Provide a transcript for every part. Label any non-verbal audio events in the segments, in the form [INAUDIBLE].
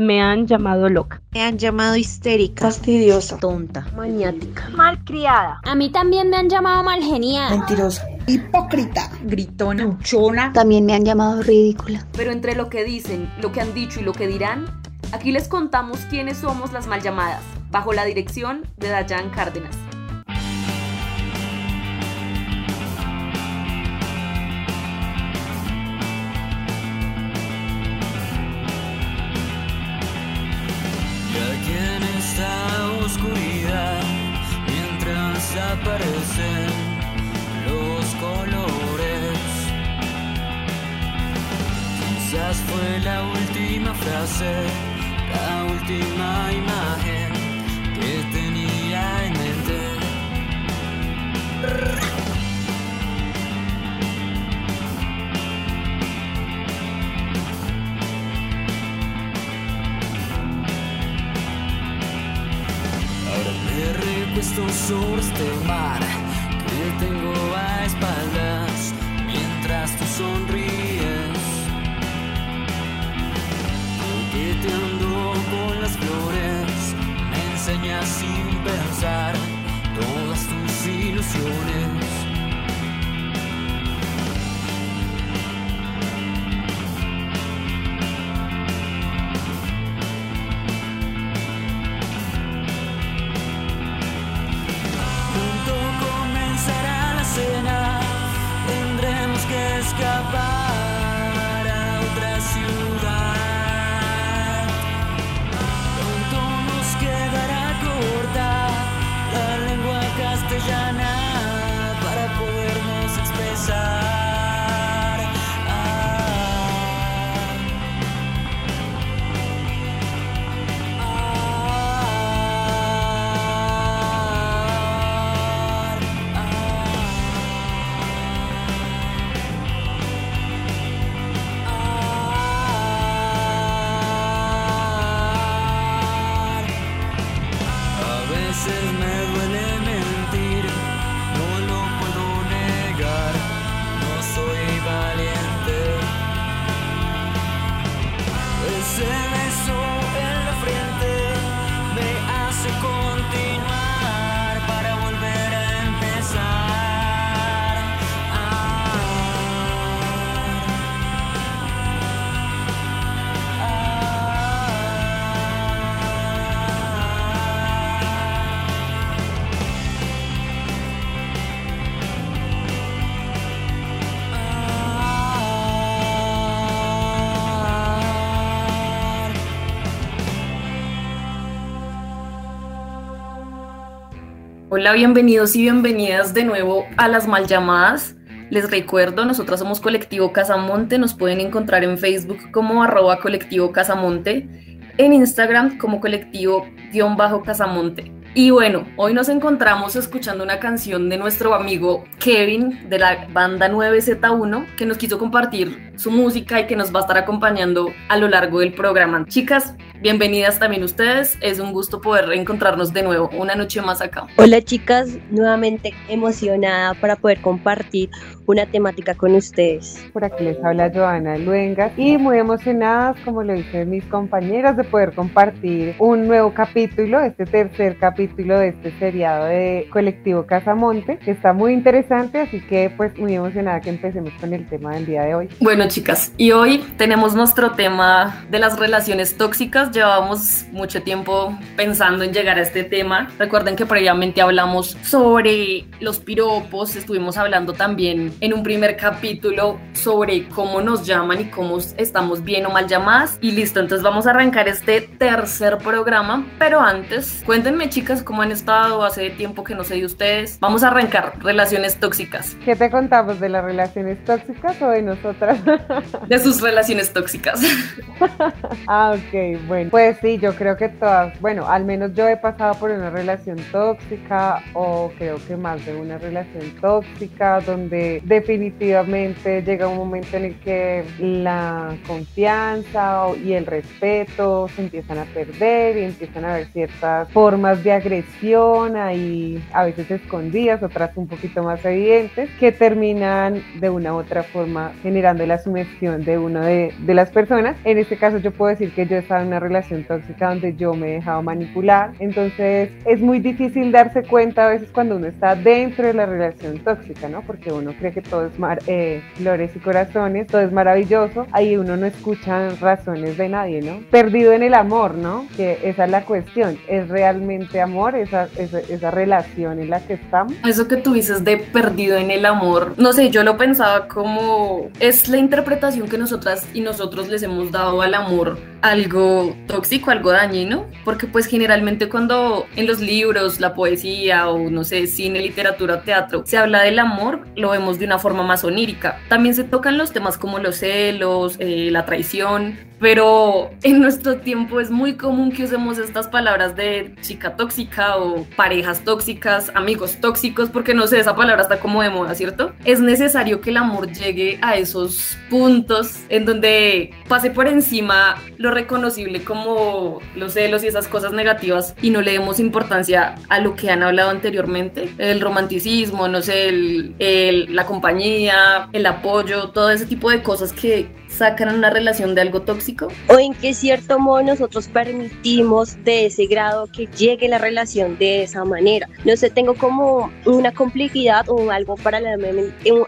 me han llamado loca. Me han llamado histérica, fastidiosa, tonta, maniática, malcriada. A mí también me han llamado malgeniada, mentirosa, hipócrita, gritona, luchona. También me han llamado ridícula. Pero entre lo que dicen, lo que han dicho y lo que dirán, aquí les contamos quiénes somos las mal llamadas, bajo la dirección de Dayan Cárdenas. Desaparecen los colores. Quizás fue la última frase, la última imagen que tenía en mente. Esto sobre este mar que tengo a espaldas mientras tú sonríes. Coqueteando con las flores, me enseñas sin pensar todas tus ilusiones. discover Hola, bienvenidos y bienvenidas de nuevo a las mal llamadas. Les recuerdo, nosotros somos Colectivo Casamonte, nos pueden encontrar en Facebook como arroba colectivo Casamonte, en Instagram como colectivo-casamonte. Y bueno, hoy nos encontramos escuchando una canción de nuestro amigo Kevin de la banda 9Z1 que nos quiso compartir su música y que nos va a estar acompañando a lo largo del programa. Chicas, bienvenidas también ustedes. Es un gusto poder reencontrarnos de nuevo una noche más acá. Hola chicas, nuevamente emocionada para poder compartir una temática con ustedes. Por aquí les habla Joana Luengas y muy emocionadas, como lo dicen mis compañeras, de poder compartir un nuevo capítulo, este tercer capítulo de este seriado de Colectivo Casamonte, que está muy interesante, así que pues muy emocionada que empecemos con el tema del día de hoy. Bueno chicas, y hoy tenemos nuestro tema de las relaciones tóxicas, llevamos mucho tiempo pensando en llegar a este tema, recuerden que previamente hablamos sobre los piropos, estuvimos hablando también en un primer capítulo sobre cómo nos llaman y cómo estamos bien o mal llamadas. Y listo, entonces vamos a arrancar este tercer programa. Pero antes, cuéntenme chicas cómo han estado hace tiempo que no sé de ustedes. Vamos a arrancar relaciones tóxicas. ¿Qué te contamos de las relaciones tóxicas o de nosotras? [LAUGHS] De sus relaciones tóxicas. [LAUGHS] ah, ok, bueno. Pues sí, yo creo que todas, bueno, al menos yo he pasado por una relación tóxica o creo que más de una relación tóxica donde definitivamente llega un momento en el que la confianza y el respeto se empiezan a perder y empiezan a haber ciertas formas de agresión, hay a veces escondidas, otras un poquito más evidentes, que terminan de una u otra forma generando la sumisión de una de, las personas. En este caso yo puedo decir que yo he estado en una relación tóxica donde yo me he dejado manipular, entonces es muy difícil darse cuenta a veces cuando uno está dentro de la relación tóxica, ¿no? Porque uno cree que todo es mar eh, flores y corazones, todo es maravilloso, ahí uno no escucha razones de nadie, ¿no? Perdido en el amor, ¿no? Que esa es la cuestión, ¿es realmente amor esa, esa, esa relación en la que estamos? Eso que tú dices de perdido en el amor, no sé, yo lo pensaba como es la interpretación que nosotras y nosotros les hemos dado al amor algo tóxico, algo dañino, porque pues generalmente cuando en los libros, la poesía o no sé, cine, literatura, teatro, se habla del amor, lo vemos de una forma más onírica. También se tocan los temas como los celos, eh, la traición, pero en nuestro tiempo es muy común que usemos estas palabras de chica tóxica o parejas tóxicas, amigos tóxicos, porque no sé, esa palabra está como de moda, ¿cierto? Es necesario que el amor llegue a esos puntos en donde pase por encima lo reconocible como los celos y esas cosas negativas y no le demos importancia a lo que han hablado anteriormente, el romanticismo, no sé, el, la compañía, el apoyo, todo ese tipo de cosas que sacan una relación de algo tóxico? O en qué cierto modo nosotros permitimos de ese grado que llegue la relación de esa manera. No sé, tengo como una complejidad o algo paralelo,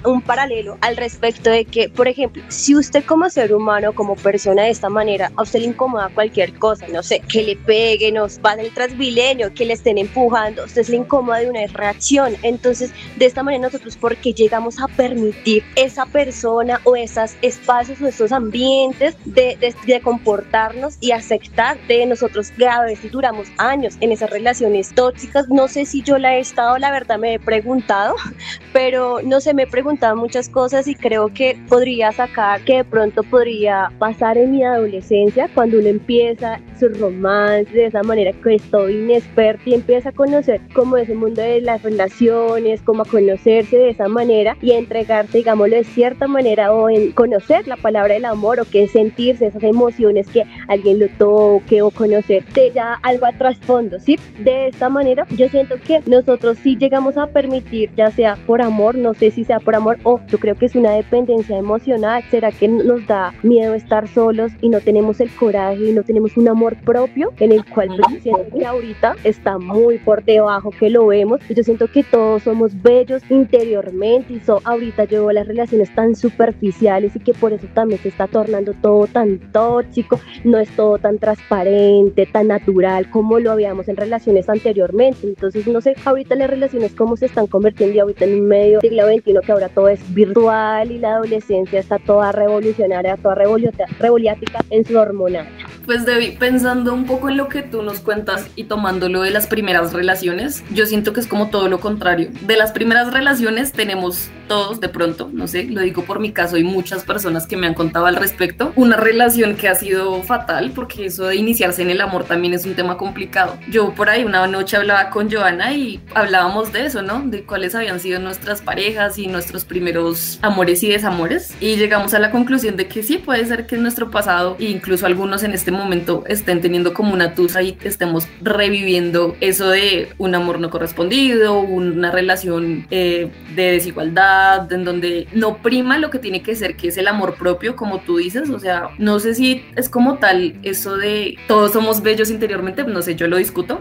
un, paralelo al respecto de que, por ejemplo, si usted como ser humano, como persona de esta manera, a usted le incomoda cualquier cosa, no sé, que le peguen, nos va el transmilenio, que le estén empujando, usted se le incomoda de una reacción. Entonces, de esta manera nosotros, porque llegamos a permitir esa persona o esos espacios o esos ambientes de, comportarnos y aceptar de nosotros graves si duramos años en esas relaciones tóxicas. No sé si yo la he estado, la verdad me he preguntado, [LAUGHS] pero no sé, me he preguntado muchas cosas y creo que podría sacar que de pronto podría pasar en mi adolescencia cuando uno empieza su romance de esa manera que estoy inexperto y empieza a conocer como ese mundo de las relaciones, como a conocerse de esa manera y a entregarse, digámoslo, de cierta manera o en conocer la palabra del amor o que sentirse esas emociones que alguien lo toque o conocer de ya algo a trasfondo, ¿sí? De esta manera yo siento que nosotros sí llegamos a permitir, ya sea por amor, no sé si sea por amor o yo creo que es una dependencia emocional, será que nos da miedo estar solos y no tenemos el coraje y no tenemos un amor propio en el cual yo siento que ahorita está muy por debajo que lo vemos yo siento que todos somos bellos interiormente y so, ahorita veo las relaciones tan superficiales y que por eso también se está tornando todo tan tóxico, no es todo tan transparente, tan natural como lo habíamos en relaciones anteriormente. Entonces, no sé, ahorita las relaciones cómo se están convirtiendo ahorita en un medio siglo XXI que ahora todo es virtual y la adolescencia está toda revolucionaria, toda revolucionática en su hormonal. Pues Debbie, pensando un poco en lo que tú nos cuentas y tomándolo de las primeras relaciones, yo siento que es como todo lo contrario. De las primeras relaciones tenemos todos de pronto, no sé, lo digo por mi caso y muchas personas que me han contado al respecto, una relación que ha sido fatal porque eso de iniciarse en el amor también es un tema complicado. Yo por ahí una noche hablaba con Joana y hablábamos de eso, ¿no? De cuáles habían sido nuestras parejas y nuestros primeros amores y desamores y llegamos a la conclusión de que sí, puede ser que en nuestro pasado e incluso algunos en este momento estén teniendo como una tusa y estemos reviviendo eso de un amor no correspondido, una relación eh, de desigualdad, en donde no prima lo que tiene que ser, que es el amor propio, como tú dices, o sea, no sé si es como tal eso de todos somos bellos interiormente, no sé, yo lo discuto,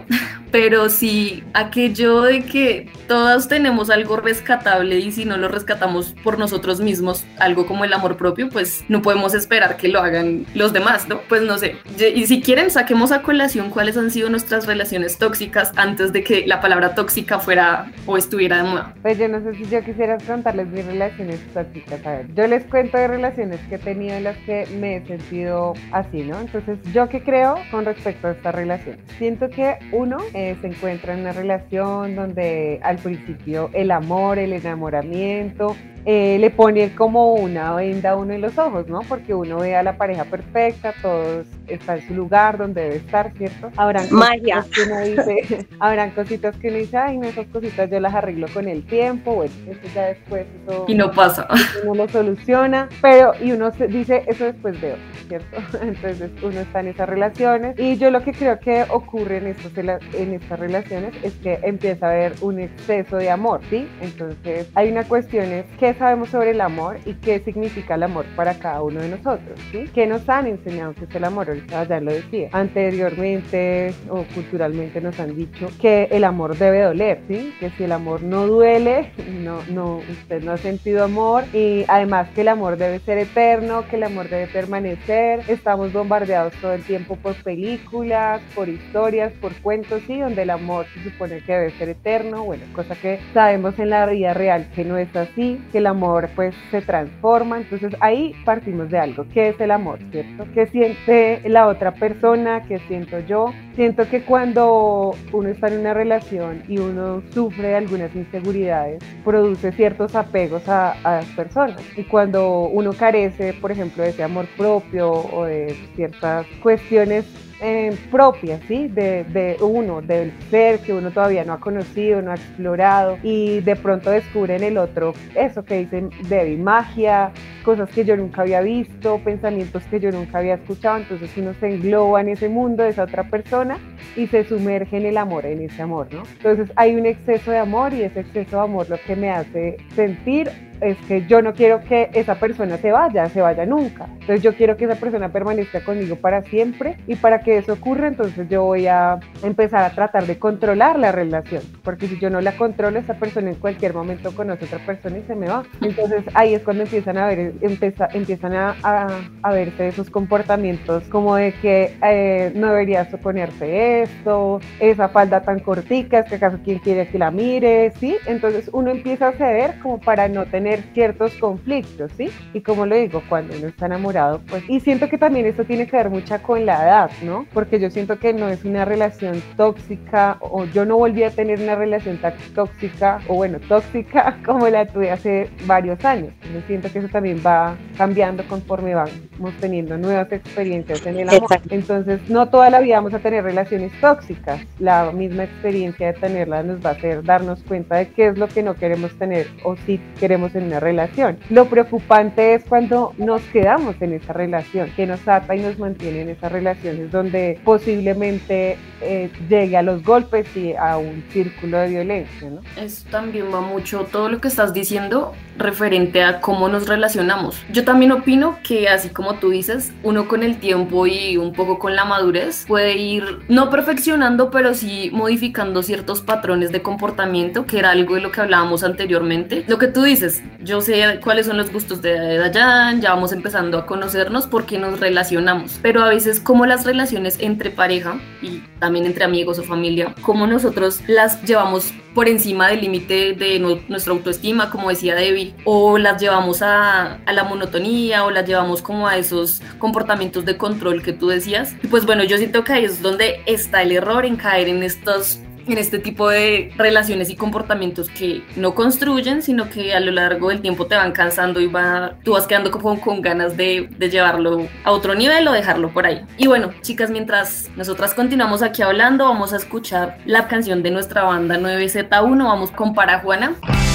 pero sí aquello de que todas tenemos algo rescatable y si no lo rescatamos por nosotros mismos, algo como el amor propio, pues no podemos esperar que lo hagan los demás, ¿no? Pues no sé, y si quieren, saquemos a colación cuáles han sido nuestras relaciones tóxicas antes de que la palabra tóxica fuera o estuviera de moda. Pues yo no sé si yo quisiera contarles mis relaciones tóxicas. A ver, yo les cuento de relaciones que he tenido en las que me he sentido así, ¿no? Entonces, ¿yo qué creo con respecto a esta relación? Siento que uno eh, se encuentra en una relación donde al principio el amor, el enamoramiento, eh, le pone como una venda a uno en los ojos, ¿no? Porque uno ve a la pareja perfecta, todos está en su lugar donde debe estar, ¿cierto? Habrán Magia. cositas que uno dice, [LAUGHS] habrán cositas que uno dice, ay, no, esas cositas yo las arreglo con el tiempo, bueno, eso ya después, eso Y no pasa. [LAUGHS] uno lo soluciona, pero y uno se- dice, eso después veo, ¿cierto? [LAUGHS] Entonces uno está en esas relaciones y yo lo que creo que ocurre en, estos, en estas relaciones es que empieza a haber un exceso de amor, ¿sí? Entonces hay una cuestión es sabemos sobre el amor y qué significa el amor para cada uno de nosotros, ¿sí? ¿Qué nos han enseñado que es el amor? Ahorita ya lo decía. Anteriormente o culturalmente nos han dicho que el amor debe doler, ¿sí? Que si el amor no duele, no, no, usted no ha sentido amor y además que el amor debe ser eterno, que el amor debe permanecer. Estamos bombardeados todo el tiempo por películas, por historias, por cuentos, sí, donde el amor se supone que debe ser eterno, bueno, cosa que sabemos en la vida real que no es así, que el amor pues se transforma, entonces ahí partimos de algo, ¿qué es el amor, cierto? ¿Qué siente la otra persona? ¿Qué siento yo? Siento que cuando uno está en una relación y uno sufre algunas inseguridades, produce ciertos apegos a, a las personas. Y cuando uno carece, por ejemplo, de ese amor propio o de ciertas cuestiones eh, propias, ¿sí? De, de uno, del ser que uno todavía no ha conocido, no ha explorado y de pronto descubre en el otro eso que dicen de magia, cosas que yo nunca había visto, pensamientos que yo nunca había escuchado, entonces uno se engloba en ese mundo de esa otra persona y se sumerge en el amor, en ese amor, ¿no? Entonces hay un exceso de amor y ese exceso de amor lo que me hace sentir es que yo no quiero que esa persona se vaya, se vaya nunca. Entonces yo quiero que esa persona permanezca conmigo para siempre y para que eso ocurra, entonces yo voy a empezar a tratar de controlar la relación, porque si yo no la controlo, esa persona en cualquier momento conoce a otra persona y se me va. Entonces ahí es cuando empiezan a ver, empieza, empiezan a, a, a verse esos comportamientos como de que eh, no deberías ponerte esto, esa falda tan cortica, es que acaso quien quiere que la mire, ¿sí? Entonces uno empieza a ceder como para no tener ciertos conflictos, ¿sí? Y como lo digo, cuando uno está enamorado, pues, y siento que también esto tiene que ver mucha con la edad, ¿no? Porque yo siento que no es una relación tóxica, o yo no volví a tener una relación tan tóxica, o bueno, tóxica [LAUGHS] como la tuve hace varios años. Yo siento que eso también va cambiando conforme vamos teniendo nuevas experiencias en el amor. Exacto. Entonces, no toda la vida vamos a tener relaciones tóxicas. La misma experiencia de tenerlas nos va a hacer darnos cuenta de qué es lo que no queremos tener o si queremos en una relación. Lo preocupante es cuando nos quedamos en esa relación, que nos ata y nos mantiene en esas relaciones donde posiblemente eh, llegue a los golpes y a un círculo de violencia, ¿no? Eso también va mucho todo lo que estás diciendo referente a cómo nos relacionamos. Yo también opino que así como tú dices, uno con el tiempo y un poco con la madurez puede ir no perfeccionando, pero sí modificando ciertos patrones de comportamiento, que era algo de lo que hablábamos anteriormente. Lo que tú dices, yo sé cuáles son los gustos de Dayan, ya vamos empezando a conocernos porque nos relacionamos, pero a veces como las relaciones entre pareja y también entre amigos o familia, como nosotros las llevamos por encima del límite de nuestra autoestima, como decía Debbie, o las llevamos a, la monotonía, o las llevamos como a esos comportamientos de control que tú decías. Pues bueno, yo siento que ahí es donde está el error en caer en estos en este tipo de relaciones y comportamientos que no construyen, sino que a lo largo del tiempo te van cansando y va, tú vas quedando como con ganas de, de llevarlo a otro nivel o dejarlo por ahí. Y bueno, chicas, mientras nosotras continuamos aquí hablando, vamos a escuchar la canción de nuestra banda 9Z1, vamos con Parajuana. Porque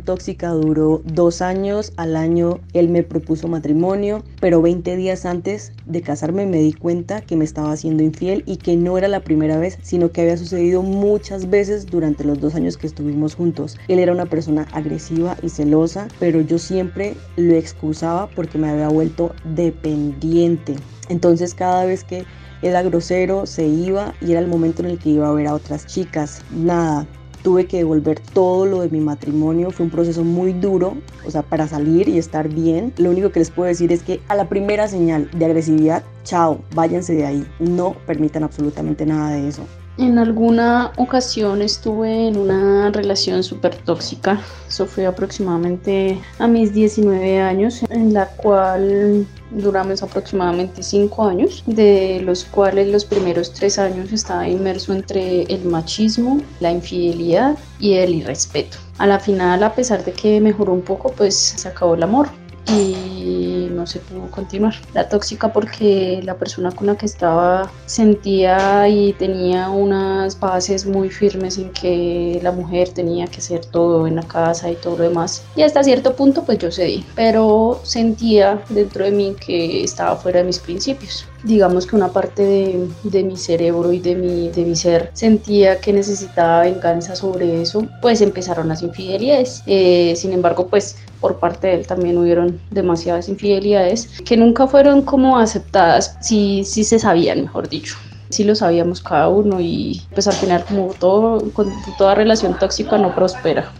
tóxica duró dos años, al año él me propuso matrimonio, pero 20 días antes de casarme me di cuenta que me estaba haciendo infiel y que no era la primera vez, sino que había sucedido muchas veces durante los dos años que estuvimos juntos. Él era una persona agresiva y celosa, pero yo siempre lo excusaba porque me había vuelto dependiente. Entonces cada vez que era grosero, se iba y era el momento en el que iba a ver a otras chicas. Nada, tuve que devolver todo lo de mi matrimonio. Fue un proceso muy duro, o sea, para salir y estar bien. Lo único que les puedo decir es que a la primera señal de agresividad, chao, váyanse de ahí. No permitan absolutamente nada de eso. En alguna ocasión estuve en una relación súper tóxica. Eso fue aproximadamente a mis 19 años, en la cual duramos aproximadamente 5 años, de los cuales los primeros 3 años estaba inmerso entre el machismo, la infidelidad y el irrespeto. A la final, a pesar de que mejoró un poco, pues se acabó el amor y no se pudo continuar. La tóxica porque la persona con la que estaba sentía y tenía unas bases muy firmes en que la mujer tenía que hacer todo en la casa y todo lo demás. Y hasta cierto punto pues yo cedí, pero sentía dentro de mí que estaba fuera de mis principios digamos que una parte de, de, mi cerebro y de mi, de mi ser sentía que necesitaba venganza sobre eso, pues empezaron las infidelidades. Eh, sin embargo, pues por parte de él también hubieron demasiadas infidelidades que nunca fueron como aceptadas, sí, sí se sabían, mejor dicho. Sí lo sabíamos cada uno y pues al final como todo, con toda relación tóxica no prospera.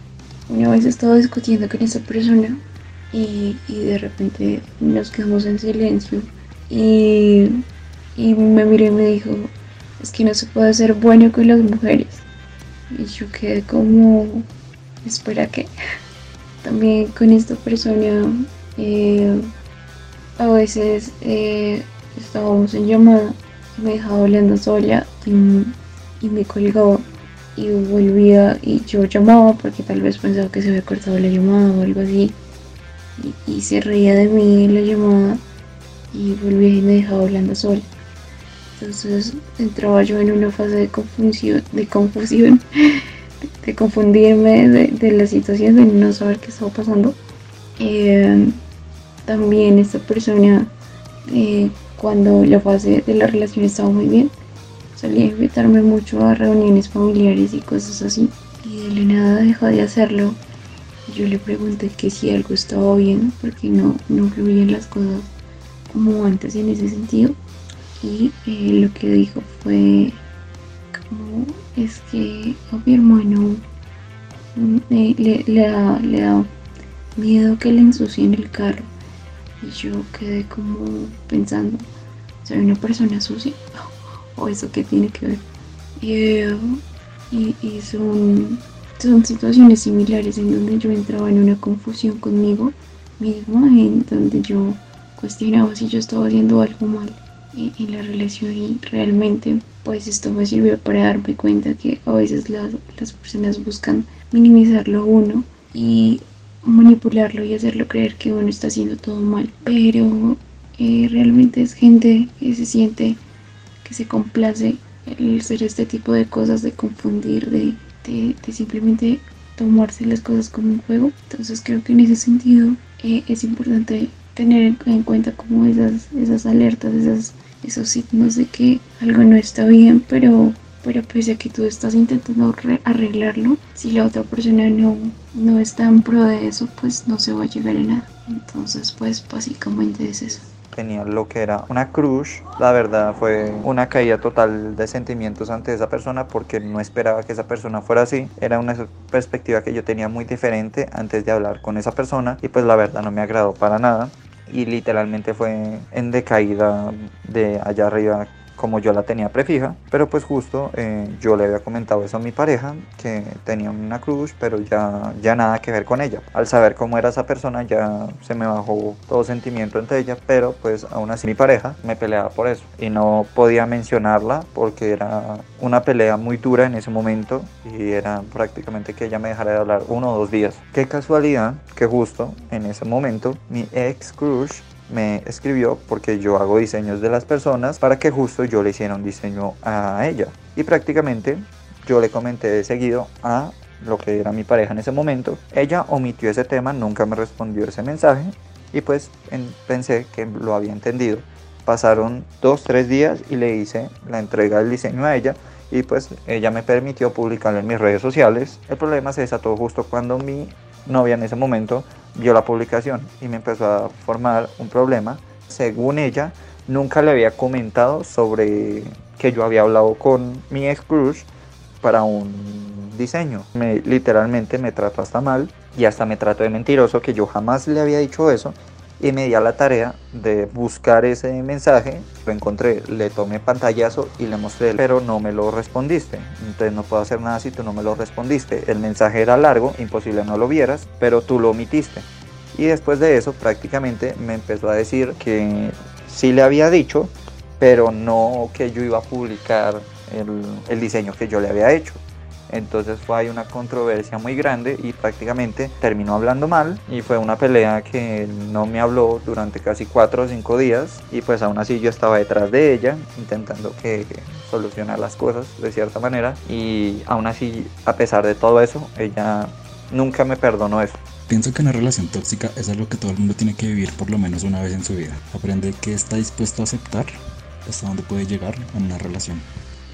Una vez estaba discutiendo con esa persona y, y de repente nos quedamos en silencio y, me miró y me dijo, es que no se puede ser bueno con las mujeres. Y yo quedé como, espera que [LAUGHS] también con esta persona eh, a veces eh, estábamos en llamada y me dejaba hablando sola y, me colgaba y volvía y yo llamaba porque tal vez pensaba que se había cortado la llamada o algo así. Y, y se reía de mí la llamada y volví y me dejaba hablando sola. Entonces entraba yo en una fase de confusión, de confusión, de, confundirme de, la situación, de no saber qué estaba pasando. Eh, también esta persona, eh, cuando la fase de la relación estaba muy bien, solía invitarme mucho a reuniones familiares y cosas así. Y de la nada dejó de hacerlo. Yo le pregunté que si algo estaba bien, porque no, no fluían las cosas como antes en ese sentido. Y eh, lo que dijo fue como es que a mi hermano mm, le, le, da, miedo que le ensucien el carro. Y yo quedé como pensando, ¿soy una persona sucia? [LAUGHS] ¿O eso qué tiene que ver? y, y son, son situaciones similares en donde yo entraba en una confusión conmigo misma, en donde yo cuestionaba si yo estaba haciendo algo mal en, la relación y realmente pues esto me sirvió para darme cuenta que a veces las, las personas buscan minimizarlo uno y manipularlo y hacerlo creer que uno está haciendo todo mal. Pero eh, realmente es gente que se siente que se complace el hacer este tipo de cosas de confundir de, de, simplemente tomarse las cosas como un juego. Entonces creo que en ese sentido eh, es importante tener en cuenta como esas, esas alertas, esas, esos signos de que algo no está bien, pero, pero pese a que tú estás intentando arreglarlo, si la otra persona no, no está en pro de eso, pues no se va a llegar a nada. Entonces, pues básicamente es eso tenía lo que era una crush. La verdad fue una caída total de sentimientos ante esa persona porque no esperaba que esa persona fuera así. Era una perspectiva que yo tenía muy diferente antes de hablar con esa persona y pues la verdad no me agradó para nada y literalmente fue en decaída de allá arriba como yo la tenía prefija, pero pues justo eh, yo le había comentado eso a mi pareja, que tenía una cruz, pero ya, ya nada que ver con ella. Al saber cómo era esa persona ya se me bajó todo sentimiento entre ella, pero pues aún así mi pareja me peleaba por eso y no podía mencionarla porque era una pelea muy dura en ese momento y era prácticamente que ella me dejara de hablar uno o dos días. Qué casualidad que justo en ese momento mi ex crush me escribió porque yo hago diseños de las personas para que justo yo le hiciera un diseño a ella. Y prácticamente yo le comenté de seguido a lo que era mi pareja en ese momento. Ella omitió ese tema, nunca me respondió ese mensaje y pues pensé que lo había entendido. Pasaron dos, tres días y le hice la entrega del diseño a ella y pues ella me permitió publicarlo en mis redes sociales. El problema se desató justo cuando mi novia en ese momento vio la publicación y me empezó a formar un problema. Según ella, nunca le había comentado sobre que yo había hablado con mi ex crush para un diseño. Me, literalmente me trató hasta mal y hasta me trató de mentiroso que yo jamás le había dicho eso y me di a la tarea de buscar ese mensaje. Lo encontré, le tomé pantallazo y le mostré, pero no me lo respondiste. Entonces no puedo hacer nada si tú no me lo respondiste. El mensaje era largo, imposible no lo vieras, pero tú lo omitiste. Y después de eso prácticamente me empezó a decir que sí le había dicho, pero no que yo iba a publicar el, el diseño que yo le había hecho. Entonces fue ahí una controversia muy grande y prácticamente terminó hablando mal y fue una pelea que no me habló durante casi cuatro o cinco días y pues aún así yo estaba detrás de ella intentando que, solucionar las cosas de cierta manera y aún así a pesar de todo eso ella nunca me perdonó eso. Pienso que una relación tóxica es algo que todo el mundo tiene que vivir por lo menos una vez en su vida. Aprender qué está dispuesto a aceptar hasta dónde puede llegar en una relación.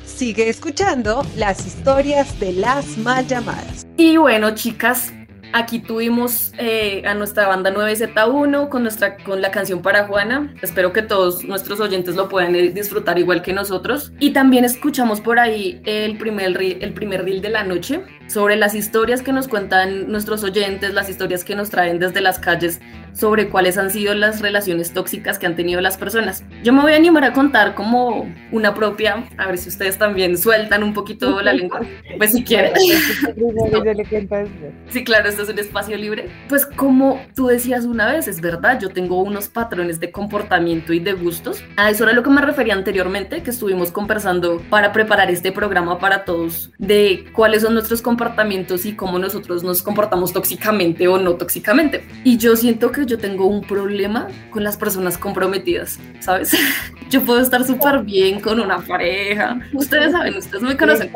Sigue escuchando las historias de las mal llamadas. Y bueno, chicas, Aquí tuvimos eh, a nuestra banda 9Z1 con, nuestra, con la canción para Juana. Espero que todos nuestros oyentes lo puedan eh, disfrutar igual que nosotros. Y también escuchamos por ahí el primer, el primer reel de la noche sobre las historias que nos cuentan nuestros oyentes, las historias que nos traen desde las calles sobre cuáles han sido las relaciones tóxicas que han tenido las personas. Yo me voy a animar a contar como una propia, a ver si ustedes también sueltan un poquito la lengua, [LAUGHS] pues si quieren. [LAUGHS] sí, claro, esto es un espacio libre. Pues como tú decías una vez, es verdad, yo tengo unos patrones de comportamiento y de gustos. A eso era lo que me refería anteriormente, que estuvimos conversando para preparar este programa para todos, de cuáles son nuestros comportamientos y cómo nosotros nos comportamos tóxicamente o no tóxicamente. Y yo siento que yo tengo un problema con las personas comprometidas, ¿sabes? [LAUGHS] Yo puedo estar súper bien con una pareja. Ustedes saben, ustedes me conocen.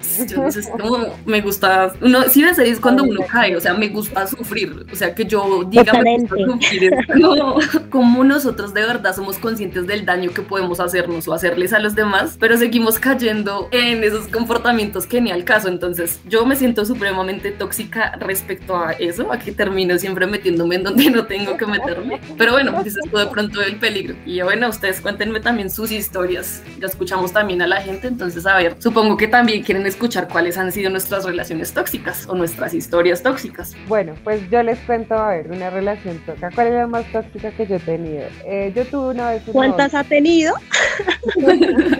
Sé, como me gusta. Uno, si ves, es cuando uno cae, o sea, me gusta sufrir. O sea, que yo diga, me gusta sufrir. No, [LAUGHS] como nosotros de verdad somos conscientes del daño que podemos hacernos o hacerles a los demás, pero seguimos cayendo en esos comportamientos que ni al caso. Entonces, yo me siento supremamente tóxica respecto a eso, a que termino siempre metiéndome en donde no tengo que [LAUGHS] meterme. Pero bueno, dices tú de pronto el peligro. Y bueno, ustedes cuéntenme también sus historias. Ya escuchamos también a la gente, entonces a ver, supongo que también quieren escuchar cuáles han sido nuestras relaciones tóxicas o nuestras historias tóxicas. Bueno, pues yo les cuento, a ver, una relación tóxica. ¿Cuál es la más tóxica que yo he tenido? Eh, yo tuve una vez... ¿Cuántas ha tenido? [LAUGHS]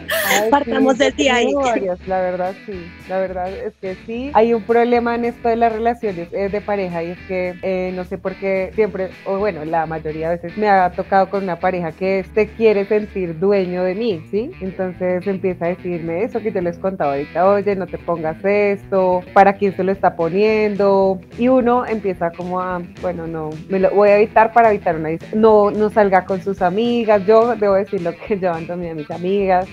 Partamos del día ahí. la verdad sí, la verdad es que sí. Hay un problema en esto de las relaciones eh, de pareja y es que eh, no sé por qué siempre, o bueno, la mayoría de veces me ha tocado con una pareja que se quiere sentir dueño de mí, ¿sí? Entonces empieza a decirme eso que te les contaba ahorita, oye, no te pongas esto, ¿para quién se lo está poniendo? Y uno empieza como a, bueno, no, me lo voy a evitar para evitar una no, no salga con sus amigas, yo debo decir lo [LAUGHS] que yo abandoné a mis amigas,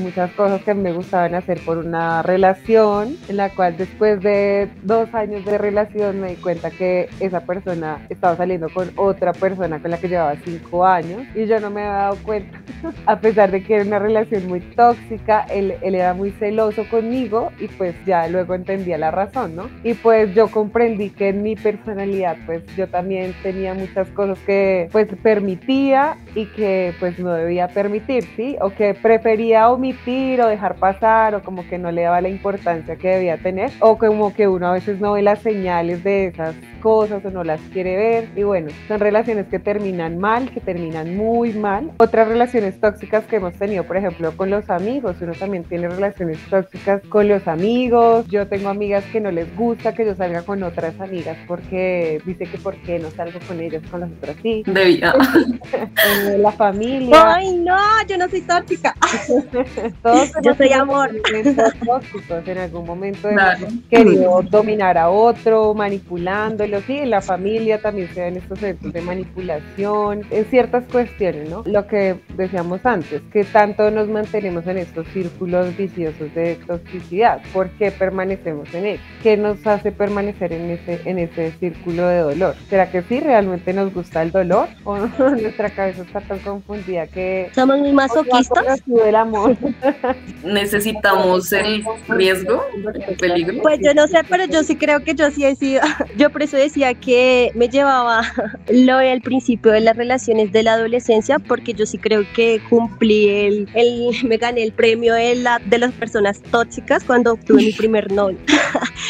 muchas cosas que me gustaban hacer por una relación en la cual después de dos años de relación me di cuenta que esa persona estaba saliendo con otra persona con la que llevaba cinco años y yo no me había dado cuenta, [LAUGHS] a pesar de que era una relación muy tóxica, él, él era muy celoso conmigo y pues ya luego entendía la razón, ¿no? Y pues yo comprendí que en mi personalidad pues yo también tenía muchas cosas que pues permitía y que pues no debía permitir, ¿sí? O que prefería omitir o dejar pasar o como que no le daba la importancia que debía tener o como que uno a veces no ve las señales de esas cosas o no las quiere ver y bueno, son relaciones que terminan mal, que terminan muy mal. Otras relaciones tóxicas que hemos tenido, por ejemplo, con los amigos, uno también tiene relaciones tóxicas con los amigos. Yo tengo amigas que no les gusta que yo salga con otras amigas porque dice que por qué no salgo con ellas, con las otras sí. Debía. [LAUGHS] la familia. Ay, no, yo no soy tóxica. [LAUGHS] [LAUGHS] Todos Yo soy amor. tóxicos, en algún momento hemos Claro. querido dominar a otro, manipulándolo, sí, en la familia también se dan estos eventos de manipulación, en ciertas cuestiones, ¿no? Lo que decíamos antes, que tanto nos mantenemos en estos círculos viciosos de toxicidad, ¿por qué permanecemos en ellos? ¿Qué nos hace permanecer en ese, en ese círculo de dolor? ¿Será que sí realmente nos gusta el dolor? ¿O [LAUGHS] nuestra cabeza está tan confundida que Somos masoquistas. conocido el amor? Necesitamos el riesgo, el peligro. Pues yo no sé, pero yo sí creo que yo sí he sido, [LAUGHS] yo por eso decía que me llevaba [LAUGHS] lo del principio de las relaciones de la adolescencia, porque yo sí creo que cumplí el, el [LAUGHS] me gané el premio de, la, de las personas tóxicas cuando obtuve mi primer novio.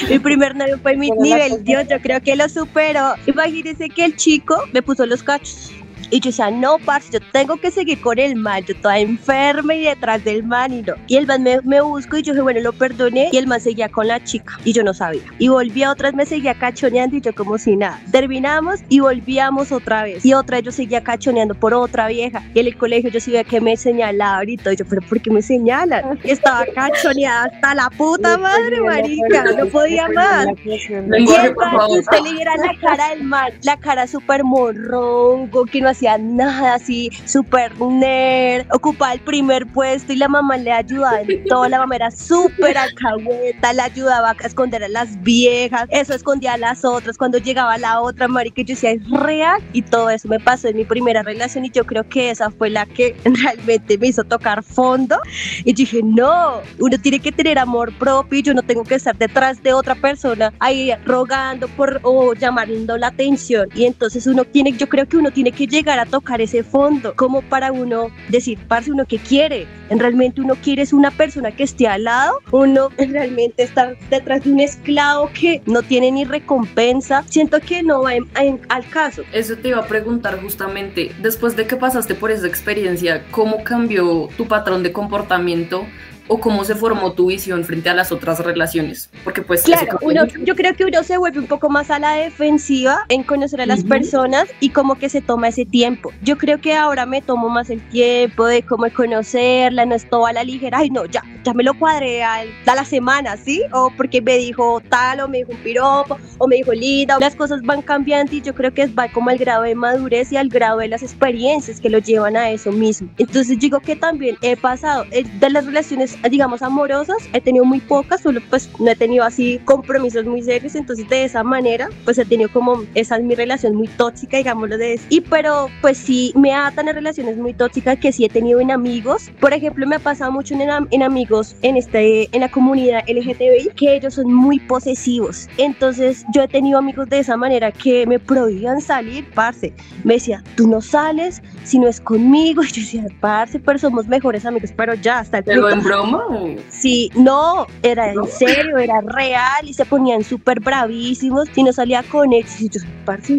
mi primer novio fue mi nivel, Dios, yo creo que lo superó. Imagínense que el chico me puso los cachos. Y yo decía, no, parce, yo tengo que seguir con el man, yo toda enferma y detrás del man y no. Y el man me, me buscó y yo dije, bueno, lo perdoné y el man seguía con la chica y yo no sabía. Y volví a otras, me seguía cachoneando y yo como si nada. Terminamos y volvíamos otra vez. Y otra vez yo seguía cachoneando por otra vieja. Y en el colegio yo sí veía que me señalaba ahorita. Y yo, pero ¿por qué me señalan? Y estaba cachoneada hasta la puta madre, marica. No podía más. Y el man, usted le viera la cara del man, la cara súper morrongo, que no hacía nada así, súper nerd, ocupaba el primer puesto y la mamá le ayudaba en todo, la mamá era súper alcahueta, le ayudaba a esconder a las viejas, eso escondía a las otras, cuando llegaba la otra, marica, yo decía, es real, y todo eso me pasó en mi primera relación y yo creo que esa fue la que [LAUGHS] realmente me hizo tocar fondo y dije, no, uno tiene que tener amor propio y yo no tengo que estar detrás de otra persona ahí rogando por o llamando la atención. Y entonces uno tiene, yo creo que uno tiene que llegar a tocar ese fondo, como para uno decir, parce, uno que quiere. En realmente uno quiere es una persona que esté al lado, uno [LAUGHS] realmente está detrás de un esclavo que no tiene ni recompensa. Siento que no va en- en- al caso. Eso te iba a preguntar justamente, después de que pasaste por esa experiencia, ¿cómo cambió tu patrón de comportamiento o cómo se formó tu visión frente a las otras relaciones? Porque pues... Claro, uno, yo creo que uno se vuelve un poco más a la defensiva en conocer a las Ujú. personas y como que se toma ese tiempo. Yo creo que ahora me tomo más el tiempo de cómo conocerla, no es todo a la ligera, ay no, ya, ya me lo cuadré al- a la semana, ¿sí? O porque me dijo tal, o me dijo un piropo, o me dijo linda, las cosas van cambiando y yo creo que va como al grado de madurez y al grado de las experiencias que lo llevan a eso mismo. Entonces digo que también he pasado eh, de las relaciones, digamos, amorosas, he tenido muy pocas, solo pues no he tenido así compromisos muy serios, entonces de esa manera pues he tenido como, esa es mi relación muy tóxica, digámoslo de eso. Y pero pues sí me atan a relaciones muy tóxicas que sí he tenido en amigos. Por ejemplo, me ha pasado mucho en, en amigos en, este, en la comunidad LGTBI que ellos son muy posesivos. Entonces yo he tenido amigos de esa manera que me prohibían salir, parce. Me decía, tú no sales si no es conmigo. [LAUGHS] Y yo decía, parce, pero somos mejores amigos, pero ya hasta el ¿Pero punto- broma? Sí, no, era ¿No? en serio, era real y se ponían súper bravísimos y no salía con ellos. Y yo, parce,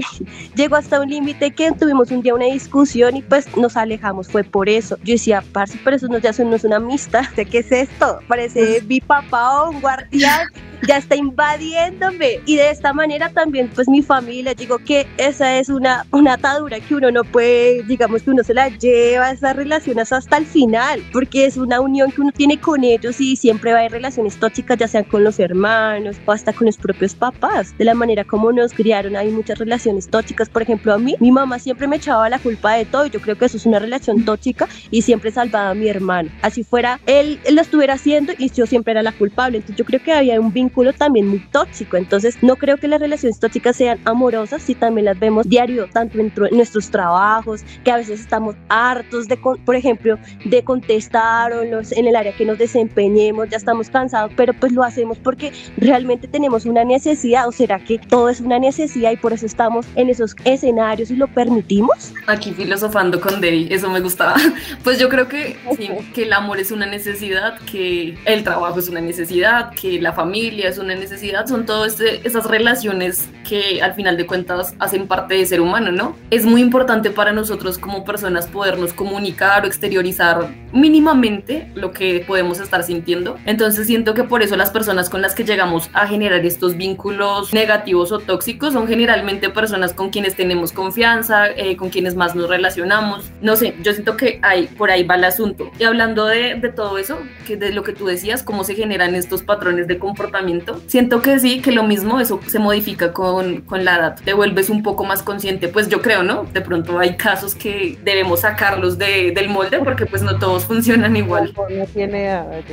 llegó hasta un límite que tuvimos un día una discusión y pues nos alejamos, fue por eso. Yo decía, parce, pero eso no, ya son- no es una amistad, [LAUGHS] ¿de qué es esto? Parece mi papá o un guardián. Ya está invadiéndome y de esta manera también pues mi familia, digo que esa es una, una atadura que uno no puede, digamos que uno se la lleva esas relaciones hasta el final, porque es una unión que uno tiene con ellos y siempre va a haber relaciones tóxicas, ya sean con los hermanos o hasta con los propios papás, de la manera como nos criaron, hay muchas relaciones tóxicas, por ejemplo a mí, mi mamá siempre me echaba la culpa de todo y yo creo que eso es una relación tóxica y siempre salvaba a mi hermano, así fuera él, él lo estuviera haciendo y yo siempre era la culpable, entonces yo creo que había un vínculo también muy tóxico, entonces no creo que las relaciones tóxicas sean amorosas, si también las vemos diario, tanto de nuestros trabajos, que a veces estamos hartos de, por ejemplo, de contestar o los, en el área que nos desempeñemos, ya estamos cansados, pero pues lo hacemos porque realmente tenemos una necesidad, o será que todo es una necesidad y por eso estamos en esos escenarios y lo permitimos. Aquí filosofando con Debbie, eso me gustaba. [LAUGHS] Pues yo creo que sí, que el amor es una necesidad, que el trabajo es una necesidad, que la familia, es una necesidad, son todas este, esas relaciones que al final de cuentas hacen parte de ser humano, ¿no? Es muy importante para nosotros como personas podernos comunicar o exteriorizar mínimamente lo que podemos estar sintiendo. Entonces siento que por eso las personas con las que llegamos a generar estos vínculos negativos o tóxicos son generalmente personas con quienes tenemos confianza, eh, con quienes más nos relacionamos. No sé, yo siento que hay, por ahí va el asunto. Y hablando de, de todo eso, que de lo que tú decías, cómo se generan estos patrones de comportamiento, siento que sí, que lo mismo, eso se modifica con, con la edad. Te vuelves un poco más consciente, pues yo creo, ¿no? De pronto hay casos que debemos sacarlos de, del molde porque pues no todos [LAUGHS] funcionan igual. No tiene edad.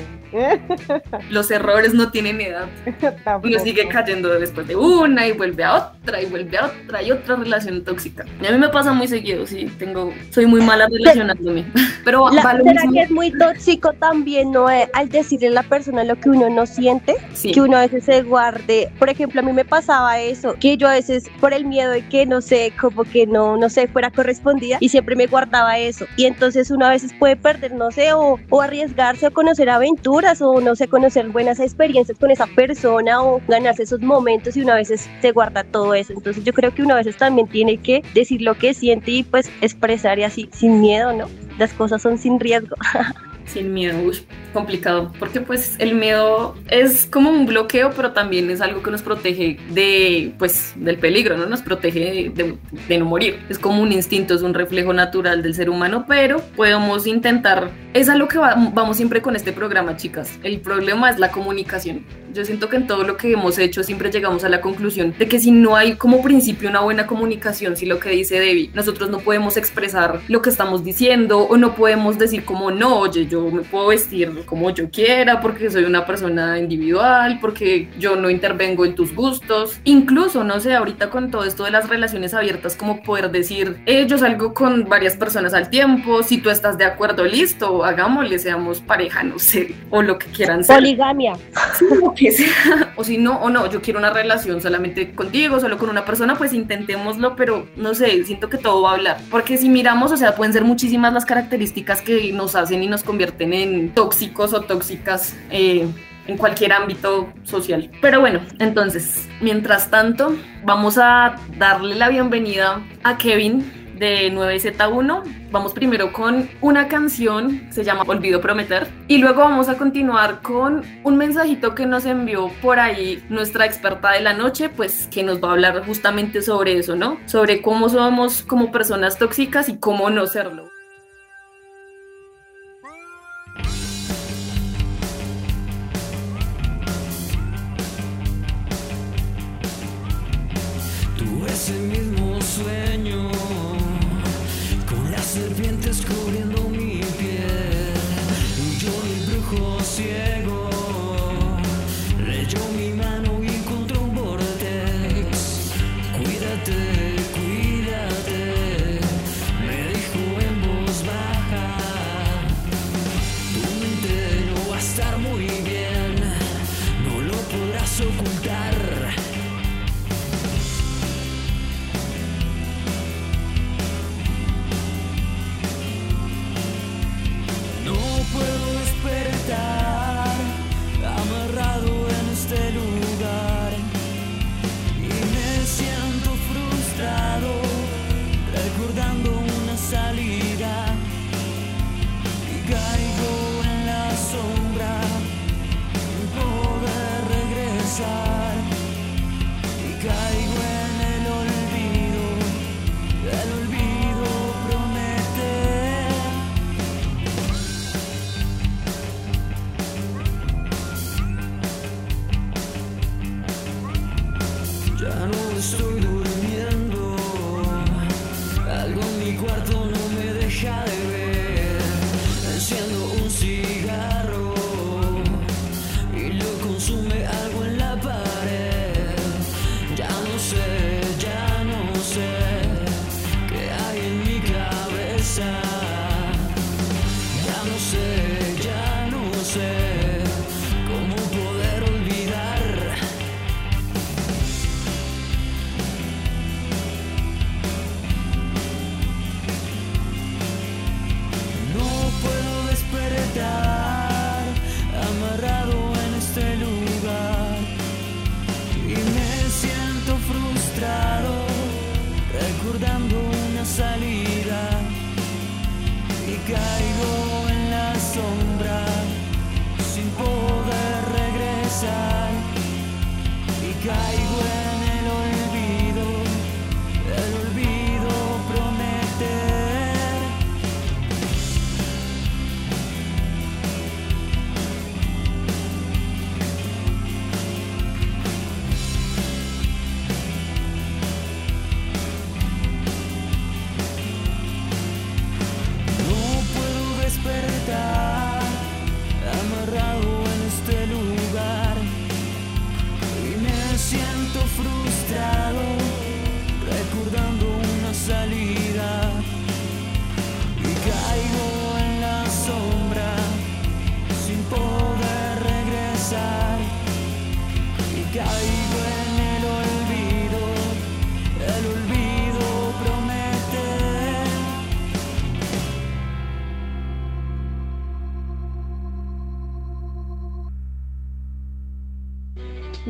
Los errores no tienen edad. [LAUGHS] Uno sigue cayendo después de una y vuelve a otra y vuelve a otra y otra relación tóxica. A mí me pasa muy seguido, sí, tengo, soy muy mala relacionándome. [LAUGHS] Pero la, ¿será que es muy tóxico también, no? Eh, al decirle a la persona lo que uno no siente, que uno a veces se guarde. Por ejemplo, a mí me pasaba eso, que yo a veces por el miedo de que no sé, como que no, no sé, fuera correspondida y siempre me guardaba eso. Y entonces uno a veces puede perder, no sé, o, o arriesgarse a conocer aventuras o no sé, conocer buenas experiencias con esa persona o ganarse esos momentos y uno a veces se guarda todo eso. Entonces yo creo que uno a veces también tiene que decir lo que siente y pues expresar y así sin miedo, ¿no? Las cosas son sin riesgo. [LAUGHS] sin miedo, uy, complicado, porque pues el miedo es como un bloqueo, pero también es algo que nos protege de, pues, del peligro, ¿no? Nos protege de, de, no morir. Es como un instinto, es un reflejo natural del ser humano, pero podemos intentar, es a lo que va, vamos siempre con este programa, chicas. El problema es la comunicación. Yo siento que en todo lo que hemos hecho siempre llegamos a la conclusión de que si no hay como principio una buena comunicación, si lo que dice Debbie, nosotros no podemos expresar lo que estamos diciendo o no podemos decir como no, oye, yo me puedo vestir como yo quiera porque soy una persona individual, porque yo no intervengo en tus gustos. Incluso, no sé, ahorita con todo esto de las relaciones abiertas, como poder decir, eh, yo salgo con varias personas al tiempo, si tú estás de acuerdo, listo, hagámosle, seamos pareja, no sé, o lo que quieran ser. Poligamia. Sí, lo que sea. O si no, o no, yo quiero una relación solamente contigo, solo con una persona, pues intentémoslo, pero no sé, siento que todo va a hablar. Porque si miramos, o sea, pueden ser muchísimas las características que nos hacen y nos convierten en tóxicos o tóxicas. Eh, en cualquier ámbito social. Pero bueno, entonces, mientras tanto, vamos a darle la bienvenida a Kevin de 9Z1. Vamos primero con una canción, se llama Olvido Prometer, y luego vamos a continuar con un mensajito que nos envió por ahí nuestra experta de la noche, pues que nos va a hablar justamente sobre eso, ¿no? Sobre cómo somos como personas tóxicas y cómo no serlo.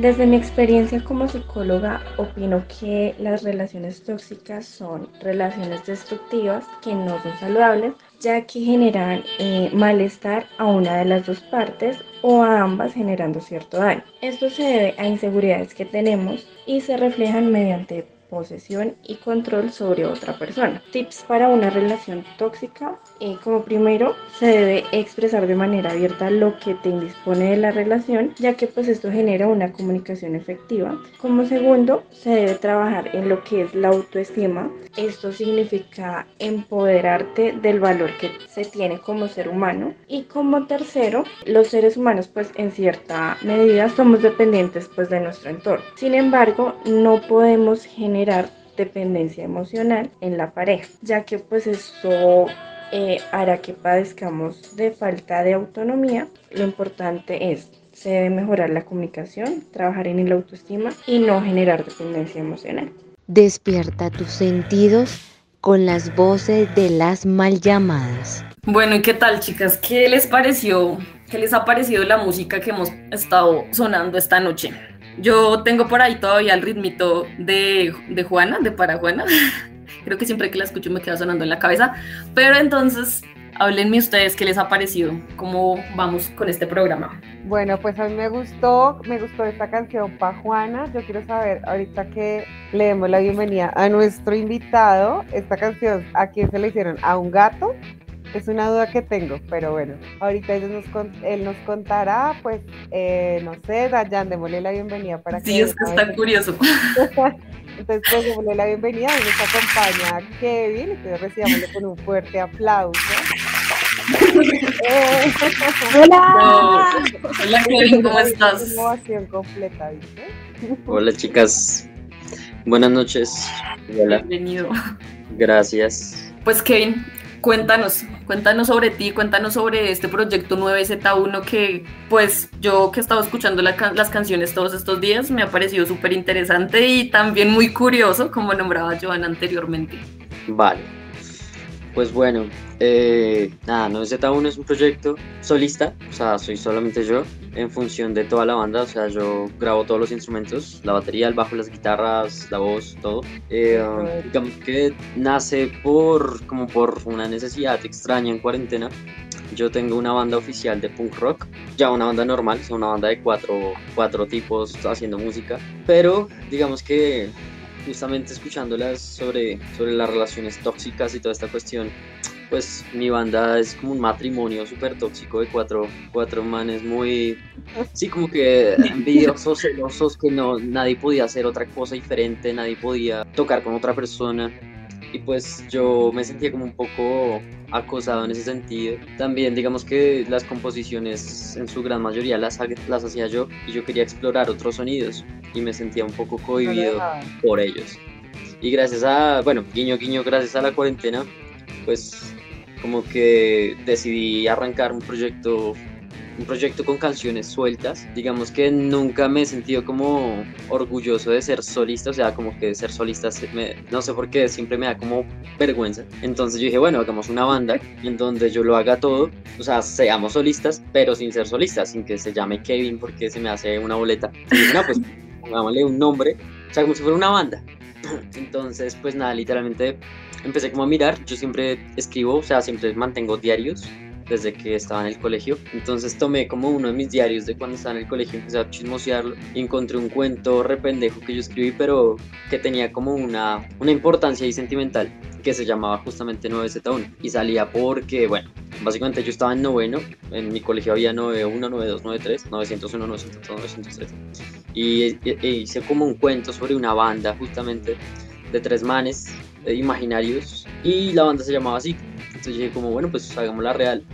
Desde mi experiencia como psicóloga, opino que las relaciones tóxicas son relaciones destructivas que no son saludables, ya que generan eh, malestar a una de las dos partes o a ambas generando cierto daño. Esto se debe a inseguridades que tenemos y se reflejan mediante posesión y control sobre otra persona. Tips para una relación tóxica. Eh, como primero, se debe expresar de manera abierta lo que te indispone de la relación, ya que pues esto genera una comunicación efectiva. Como segundo, se debe trabajar en lo que es la autoestima. Esto significa empoderarte del valor que se tiene como ser humano. Y como tercero, los seres humanos pues en cierta medida somos dependientes pues de nuestro entorno. Sin embargo, no podemos generar dependencia emocional en la pareja, ya que pues esto eh, hará que padezcamos de falta de autonomía. Lo importante es se debe mejorar la comunicación, trabajar en la autoestima y no generar dependencia emocional. Despierta tus sentidos con las voces de las mal llamadas. Bueno, ¿y qué tal, chicas? ¿Qué les pareció? ¿Qué les ha parecido la música que hemos estado sonando esta noche? Yo tengo por ahí todavía el ritmito de, de Juana, de Para Juana. [LAUGHS] Creo que siempre que la escucho me queda sonando en la cabeza. Pero entonces, háblenme ustedes qué les ha parecido, cómo vamos con este programa. Bueno, pues a mí me gustó, me gustó esta canción Pa' Juana. Yo quiero saber, ahorita que le demos la bienvenida a nuestro invitado, esta canción, ¿a quién se la hicieron? ¿A un gato? Es una duda que tengo, pero bueno, ahorita ellos nos con- él nos contará, pues, eh, no sé, Dayan, démosle la bienvenida para que... Sí, es que está curioso. [LAUGHS] Entonces, pues, démosle la bienvenida, hoy nos acompaña Kevin, entonces recibámosle con un fuerte aplauso. [LAUGHS] Eh, Hola. Hola, Kevin, ¿cómo estás? Completa, ¿viste? Hola chicas, buenas noches. Hola, Bienvenido. gracias. Pues Kevin, cuéntanos, cuéntanos sobre ti, cuéntanos sobre este proyecto 9Z1 que pues yo que he estado escuchando las canciones todos estos días me ha parecido súper interesante y también muy curioso como nombraba Joana anteriormente. Vale. Pues bueno, eh, nada, 9Z1 es un proyecto solista, o sea, soy solamente yo, en función de toda la banda, o sea, yo grabo todos los instrumentos, la batería, el bajo, las guitarras, la voz, todo. Eh, um, digamos que nace por, como por una necesidad extraña en cuarentena. Yo tengo una banda oficial de punk rock, ya una banda normal, es una banda de cuatro, cuatro tipos haciendo música, pero digamos que justamente escuchándolas sobre, sobre las relaciones tóxicas y toda esta cuestión, pues mi banda es como un matrimonio súper tóxico de cuatro, cuatro manes muy, sí, como que envidiosos, [LAUGHS] celosos, que no, nadie podía hacer otra cosa diferente, nadie podía tocar con otra persona. Y pues yo me sentía como un poco acosado en ese sentido. También digamos que las composiciones en su gran mayoría las, las hacía yo y yo quería explorar otros sonidos y me sentía un poco cohibido por ellos. Y gracias a, bueno, guiño guiño, gracias a la cuarentena, pues como que decidí arrancar un proyecto un proyecto con canciones sueltas. Digamos que nunca me he sentido como orgulloso de ser solista, o sea, como que ser solista, me- no sé por qué, siempre me da como vergüenza. Entonces yo dije, bueno, hagamos una banda en donde yo lo haga todo, o sea, seamos solistas, pero sin ser solistas, sin que se llame Kevin porque se me hace una boleta. Y dije, no, pues [LAUGHS] pongámosle un nombre, o sea, como si fuera una banda. [CLEARS THROAT] Entonces, pues nada, literalmente empecé como a mirar, yo siempre escribo, o sea, siempre mantengo diarios desde que estaba en el colegio. Entonces tomé como uno de mis diarios de cuando estaba en el colegio, empecé a chismosearlo y encontré un cuento rependejo que yo escribí, pero que tenía como una, una importancia ahí sentimental, que se llamaba justamente 9Z1. Y salía porque, bueno, básicamente yo estaba en noveno, en mi colegio había 91, 92, 93, 901, 902, 903. Y, e hice como un cuento sobre una banda justamente de tres manes eh, imaginarios y la banda se llamaba así. Entonces dije como, bueno, pues hagámosla real.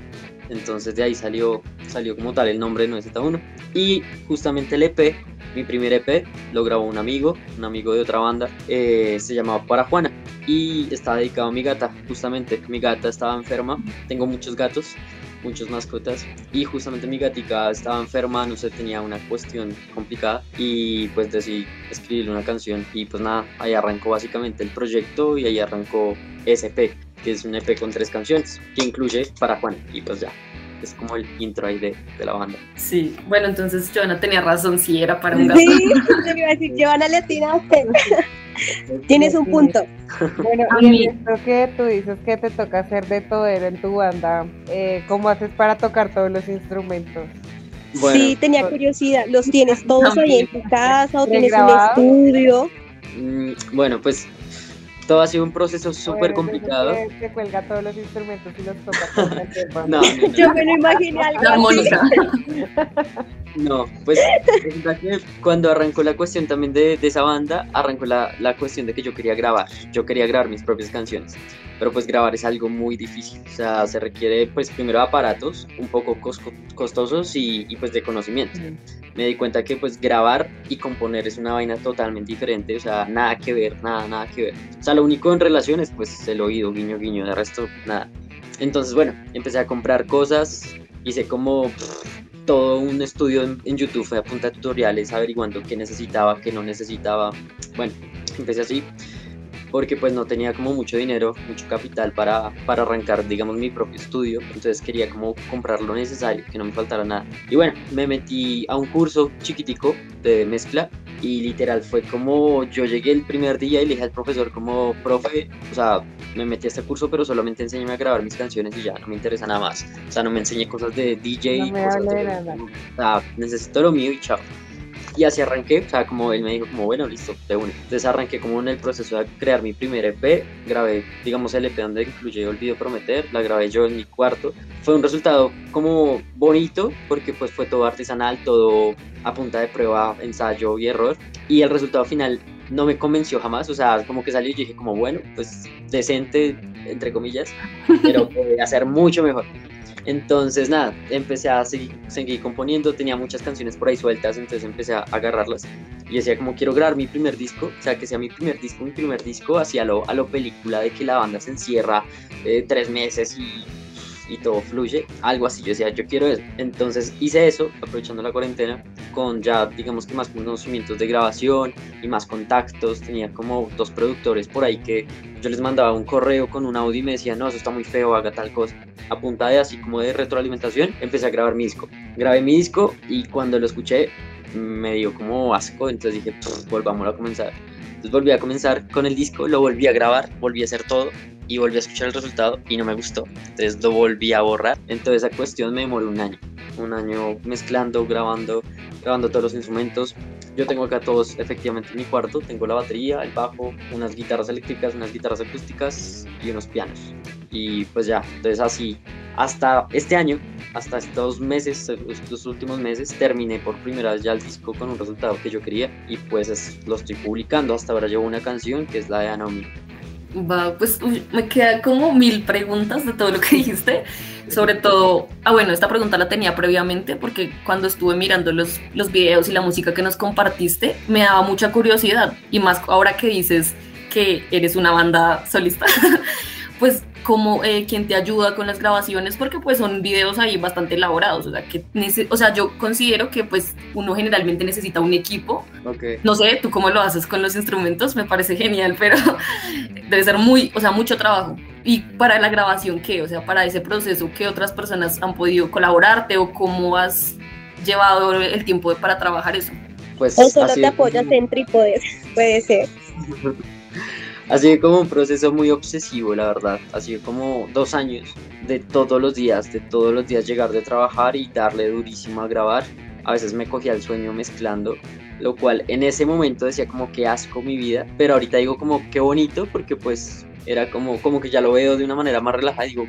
Entonces de ahí salió, salió como tal el nombre de 9Z1. Y justamente el EP, mi primer EP, lo grabó un amigo, un amigo de otra banda, eh, se llamaba Para Juana. Y está dedicado a mi gata, justamente. Mi gata estaba enferma, tengo muchos gatos. muchas mascotas y justamente mi gatica estaba enferma, no sé, tenía una cuestión complicada y pues decidí escribirle una canción y pues nada, ahí arrancó básicamente el proyecto y ahí arrancó SP, que es un EP con tres canciones que incluye para Juan y pues ya. Es como el intro ahí de, de la banda. Sí, bueno, entonces Joana tenía razón, si era para un gato. [LAUGHS] Sí, te iba a decir, Giovanna le atinaste. [LAUGHS] Tienes un punto. Bueno, A y mí- esto que tú dices que te toca hacer de todo en tu banda, eh, ¿cómo haces para tocar todos los instrumentos? Bueno, Sí, tenía curiosidad. ¿Los tienes todos ahí en tu casa o tienes un estudio? mm, bueno, pues todo ha sido un proceso súper complicado. Que, que cuelga todos los instrumentos y los toca. [LAUGHS] No, no, no. Yo me lo imaginé algo La. [LAUGHS] No, pues que cuando arrancó la cuestión también de, de esa banda, arrancó la, la cuestión de que yo quería grabar. Yo quería grabar mis propias canciones. Pero pues grabar es algo muy difícil. O sea, se requiere pues primero aparatos un poco cos- costosos y, y, pues de conocimiento. Me di cuenta que pues grabar y componer es una vaina totalmente diferente. O sea, nada que ver, nada, nada que ver. O sea, lo único en relación es pues el oído, guiño, guiño. De resto, nada. Entonces, bueno, empecé a comprar cosas. Hice como pff, todo un estudio en, en YouTube, fue a punta de tutoriales, averiguando qué necesitaba, qué no necesitaba. Bueno, empecé así, porque pues no tenía como mucho dinero, mucho capital para, para arrancar, digamos, mi propio estudio. Entonces quería como comprar lo necesario, que no me faltara nada. Y bueno, me metí a un curso chiquitico de mezcla y literal fue como yo llegué el primer día y le dije al profesor como, profe, o sea, me metí a este curso, pero solamente enséñame a grabar mis canciones y ya, no me interesa nada más. O sea, no me enseñé cosas de DJ, No cosas de... O sea, necesito lo mío y chao. Y así arranqué, o sea, como él me dijo, como bueno, listo, de una. Entonces arranqué como en el proceso de crear mi primer EP, grabé, digamos, el EP donde incluye Olvido Prometer, la grabé yo en mi cuarto. Fue un resultado como bonito, porque pues fue todo artesanal, todo a punta de prueba, ensayo y error. Y el resultado final no me convenció jamás, o sea, como que salió y dije como, bueno, pues decente, entre comillas, pero [LAUGHS] podría ser mucho mejor. Entonces, nada, empecé a seguir, seguir componiendo, tenía muchas canciones por ahí sueltas, entonces empecé a agarrarlas y decía como quiero grabar mi primer disco, o sea, que sea mi primer disco, mi primer disco, hacia lo, a lo película de que la banda se encierra eh, tres meses y, y todo fluye, algo así, yo decía, yo quiero eso. Entonces hice eso, aprovechando la cuarentena, con ya, digamos que más conocimientos de grabación y más contactos, tenía como dos productores por ahí que yo les mandaba un correo con un audio y me decían, no, eso está muy feo, haga tal cosa. A punta de así como de retroalimentación, empecé a grabar mi disco. Grabé mi disco y cuando lo escuché me dio como asco, entonces dije, "Pff, volvámoslo a comenzar. Entonces volví a comenzar con el disco, lo volví a grabar, volví a hacer todo y volví a escuchar el resultado y no me gustó. Entonces lo volví a borrar. Entonces esa cuestión me demoró un año. Un año mezclando, grabando, grabando todos los instrumentos. Yo tengo acá todos efectivamente en mi cuarto. Tengo la batería, el bajo, unas guitarras eléctricas, unas guitarras acústicas y unos pianos. Y pues ya, entonces así, hasta este año, hasta estos meses, estos últimos meses, terminé por primera vez ya el disco con un resultado que yo quería y pues es- lo estoy publicando. Hasta ahora llevo una canción que es la de Anomi. Va, pues me quedan como mil preguntas de todo lo que [LAUGHS] dijiste. Sobre todo, ah bueno, esta pregunta la tenía previamente porque cuando estuve mirando los, los videos y la música que nos compartiste, me daba mucha curiosidad. Y más ahora que dices que eres una banda solista, [LAUGHS] pues como eh, quien te ayuda con las grabaciones, porque pues son videos ahí bastante elaborados. O sea, que o sea, yo considero que pues uno generalmente necesita un equipo Ok. no sé, tú cómo lo haces con los instrumentos, me parece genial, pero [LAUGHS] debe ser muy, o sea, mucho trabajo. Y para la grabación, ¿qué? O sea, para ese proceso, ¿qué otras personas han podido colaborarte o cómo has llevado el tiempo para trabajar eso? Pues O solo te apoyas en trípodes, puede ser. [LAUGHS] Ha sido como un proceso muy obsesivo, la verdad. Ha sido como dos años de todos los días, de todos los días llegar de trabajar y darle durísimo a grabar. A veces me cogía el sueño mezclando, lo cual en ese momento decía como que asco mi vida, pero ahorita digo como qué bonito porque pues era como, como que ya lo veo de una manera más relajada digo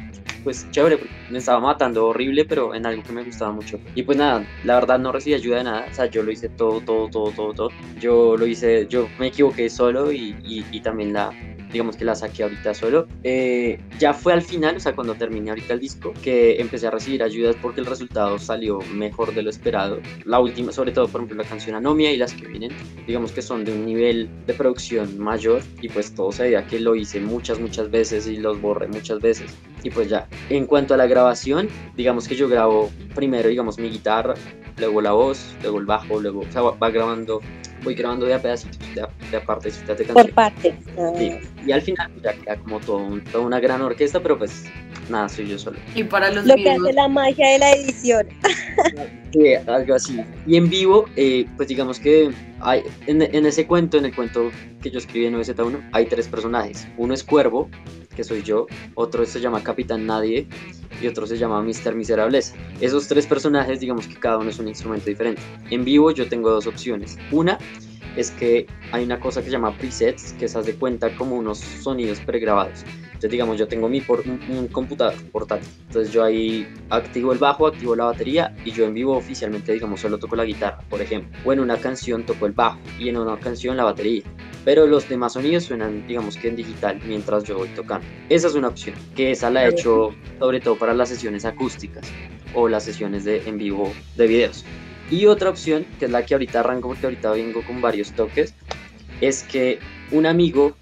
pues chévere, me estaba matando horrible, pero en algo que me gustaba mucho. Y pues nada, la verdad no recibí ayuda de nada, o sea, yo lo hice todo, todo, todo, todo, todo. Yo lo hice, yo me equivoqué solo y, y, y también la, digamos que la saqué ahorita solo. Eh, ya fue al final, o sea, cuando terminé ahorita el disco, que empecé a recibir ayudas porque el resultado salió mejor de lo esperado. La última, sobre todo, por ejemplo, la canción Anomia y las que vienen, digamos que son de un nivel de producción mayor y pues todo se veía que lo hice muchas, muchas veces y los borré muchas veces. Y pues ya, en cuanto a la grabación, digamos que yo grabo primero, digamos, mi guitarra, luego la voz, luego el bajo, luego, o sea, va, va grabando voy grabando de a pedacitos, de a, de a partecitas de canción. Por parte. Sí. Y al final ya queda como todo un- toda una gran orquesta, pero pues nada, soy yo solo. Y para los Lo que hace la magia de la edición. [LAUGHS] Sí, algo así. Y en vivo, eh, pues digamos que hay, en, en ese cuento, en el cuento que yo escribí en 9Z1, hay tres personajes. Uno es Cuervo, que soy yo, otro se llama Capitán Nadie y otro se llama Mr. Miserableza. Esos tres personajes, digamos que cada uno es un instrumento diferente. En vivo yo tengo dos opciones. Una es que hay una cosa que se llama presets, que se hace cuenta como unos sonidos pregrabados. Entonces, digamos, yo tengo mi por, un, un computador portátil. Entonces, yo ahí activo el bajo, activo la batería y yo en vivo oficialmente, digamos, solo toco la guitarra, por ejemplo. O en una canción toco el bajo y en una canción la batería. Pero los demás sonidos suenan, digamos que en digital mientras yo voy tocando. Esa es una opción, que esa la he hecho sobre todo para las sesiones acústicas o las sesiones de, en vivo de videos. Y otra opción, que es la que ahorita arranco porque ahorita vengo con varios toques, es que un amigo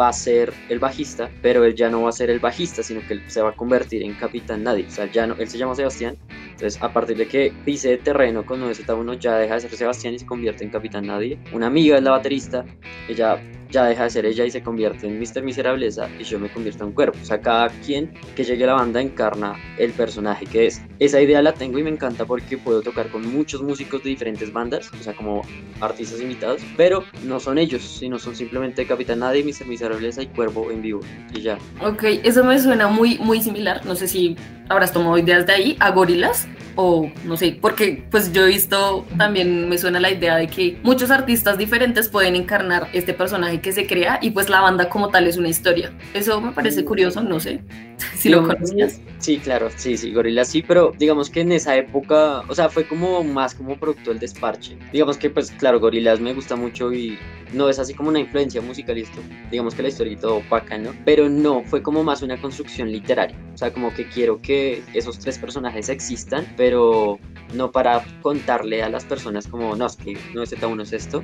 va a ser el bajista, pero él ya no va a ser el bajista, sino que él se va a convertir en Capitán Nadie. O sea, ya no, él se llama Sebastián, entonces a partir de que pise terreno con 9Z1 ya deja de ser Sebastián y se convierte en Capitán Nadie. Una amiga es la baterista, ella ya deja de ser ella y se convierte en Mr. Miserableza y yo me convierto en cuerpo. O sea, cada quien que llegue a la banda encarna el personaje que es. Esa idea la tengo y me encanta porque puedo tocar con muchos músicos de diferentes bandas, o sea, como artistas invitados, pero no son ellos, sino son simplemente Capitán Nadie, Mr. Miserableza y Cuervo en vivo y ya. Ok, eso me suena muy, muy similar. No sé si habrás tomado ideas de ahí a gorilas o no sé, porque pues yo he visto también me suena la idea de que muchos artistas diferentes pueden encarnar este personaje que se crea y pues la banda como tal es una historia. Eso me parece curioso, no sé [LAUGHS] si lo conocías. Sí, claro, sí, sí, Gorila sí, pero digamos que en esa época, o sea, fue como más como producto del desparche. Digamos que, pues, claro, Gorilas me gusta mucho y no es así como una influencia musical y esto, digamos que la historia y todo opaca, ¿no? Pero no, fue como más una construcción literaria. O sea, como que quiero que esos tres personajes existan, pero no para contarle a las personas como, no, es que no es uno es esto,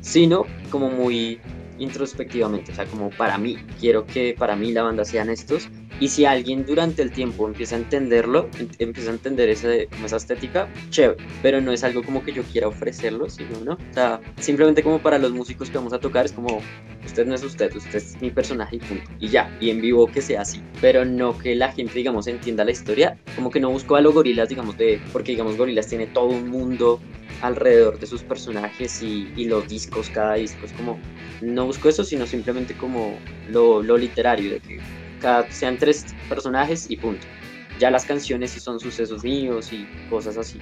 sino como muy introspectivamente, o sea, como para mí, quiero que para mí la banda sean estos y si alguien durante el tiempo empieza a entenderlo, em- empieza a entender ese, como esa estética, chévere, pero no es algo como que yo quiera ofrecerlo, sino, ¿no? O sea, simplemente como para los músicos que vamos a tocar es como, usted no es usted, usted es mi personaje y punto, y ya, y en vivo que sea así, pero no que la gente, digamos, entienda la historia, como que no busco a los gorilas, digamos, de, porque digamos, gorilas tiene todo un mundo alrededor de sus personajes y, los discos, cada disco es como, no busco eso, sino simplemente como lo, lo literario, de que sean tres personajes y punto. Ya las canciones sí son sucesos míos y cosas así.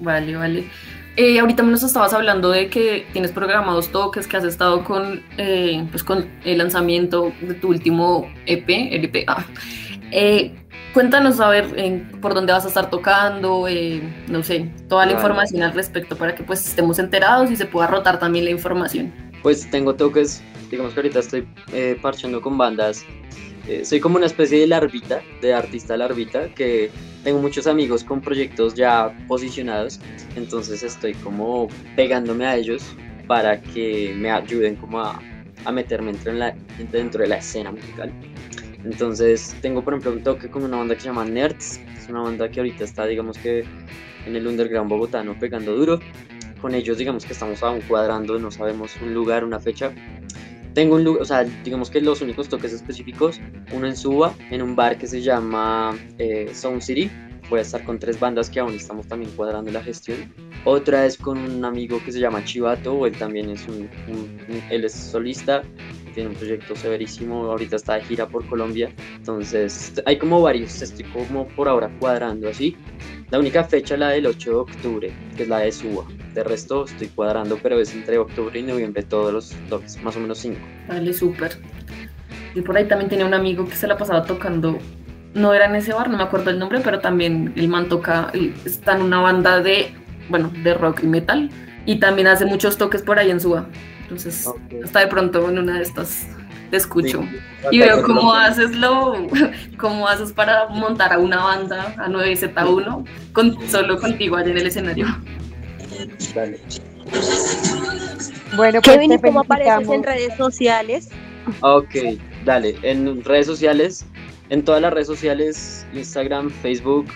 Vale, vale. Eh, ahorita nos estabas hablando de que tienes programados toques, que has estado con, eh, pues con el lanzamiento de tu último EP, LP. ah. Eh, cuéntanos a ver en- por dónde vas a estar tocando, eh, no sé, toda la Vale. información al respecto para que pues estemos enterados y se pueda rotar también la información. Pues tengo toques, digamos que ahorita estoy eh, parchando con bandas. Eh, soy como una especie de larvita, de artista larvita, que tengo muchos amigos con proyectos ya posicionados, entonces estoy como pegándome a ellos para que me ayuden como a, a meterme dentro, en la, dentro de la escena musical. Entonces tengo por ejemplo un toque con una banda que se llama Nerds, es una banda que ahorita está digamos que en el underground bogotano pegando duro. Con ellos digamos que estamos aún cuadrando, no sabemos un lugar, una fecha. Tengo un lugar, o sea, digamos que los únicos toques específicos, uno en Suba, en un bar que se llama eh, Sound City. Voy a estar con tres bandas que aún estamos también cuadrando la gestión. Otra es con un amigo que se llama Chivato, él también es un, un- un- él es solista, tiene un proyecto severísimo, ahorita está de gira por Colombia. Entonces, hay como varios, estoy como por ahora cuadrando así. La única fecha la del 8 de octubre, que es la de Suba. De resto estoy cuadrando, pero es entre octubre y noviembre todos los toques, más o menos cinco. Vale, súper. Y por ahí también tenía un amigo que se la pasaba tocando, no era en ese bar, no me acuerdo el nombre, pero también el man toca, está en una banda de, bueno, de rock y metal, y también hace muchos toques por ahí en Suba. Entonces, hasta de pronto en una de estas te escucho. Y veo cómo haces lo, cómo haces para montar a una banda, a 9Z1, con, solo contigo allá en el escenario. Dale. Bueno, pues Kevin, te ¿y cómo apareces en redes sociales? Ok, dale. En redes sociales, en todas las redes sociales, Instagram, Facebook,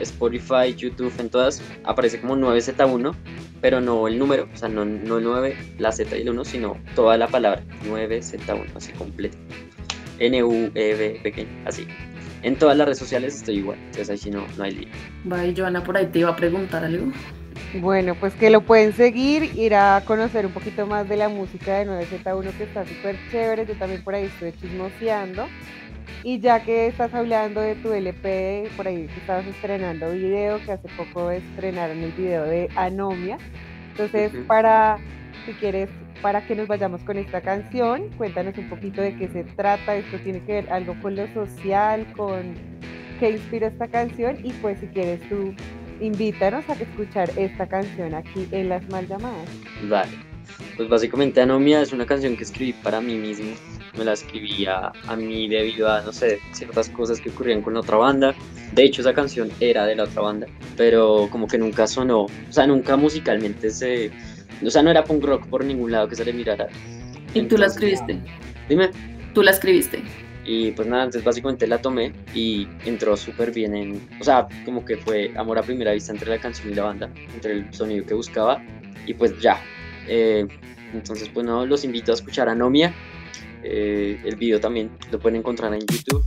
Spotify, YouTube, en todas, aparece como 9Z1, pero no el número, o sea, no, no el 9, la Z y el 1, sino toda la palabra, 9Z1, así completo. N-U-E-V pequeño, así. En todas las redes sociales estoy igual, entonces ahí sí no, no hay lío. Bye, Joana, por ahí te iba a preguntar algo. Bueno, pues que lo pueden seguir, ir a conocer un poquito más de la música de 9Z1 que está súper chévere. Yo también por ahí estoy chismoseando. Y ya que estás hablando de tu LP, por ahí estabas estrenando video, que hace poco estrenaron el video de Anomia. Entonces, para, si quieres, para que nos vayamos con esta canción, cuéntanos un poquito de qué se trata. Esto tiene que ver algo con lo social, con qué inspira esta canción. Y pues si quieres tú, invítanos a escuchar esta canción aquí en Las Mal Llamadas. Vale. Pues básicamente Anomia es una canción que escribí para mí mismo. Me la escribí a, mí debido a, no sé, ciertas cosas que ocurrían con la otra banda. De hecho, esa canción era de la otra banda, pero como que nunca sonó, o sea, nunca musicalmente se... O sea, no era punk rock por ningún lado que se le mirara. ¿Y tú la Entonces, escribiste? Dime. Tú la escribiste. Y pues nada, entonces básicamente la tomé y entró súper bien en... O sea, como que fue amor a primera vista entre la canción y la banda, entre el sonido que buscaba. Y pues ya. Eh, entonces, pues no, los invito a escuchar Anomia. Eh, el video también lo pueden encontrar en YouTube.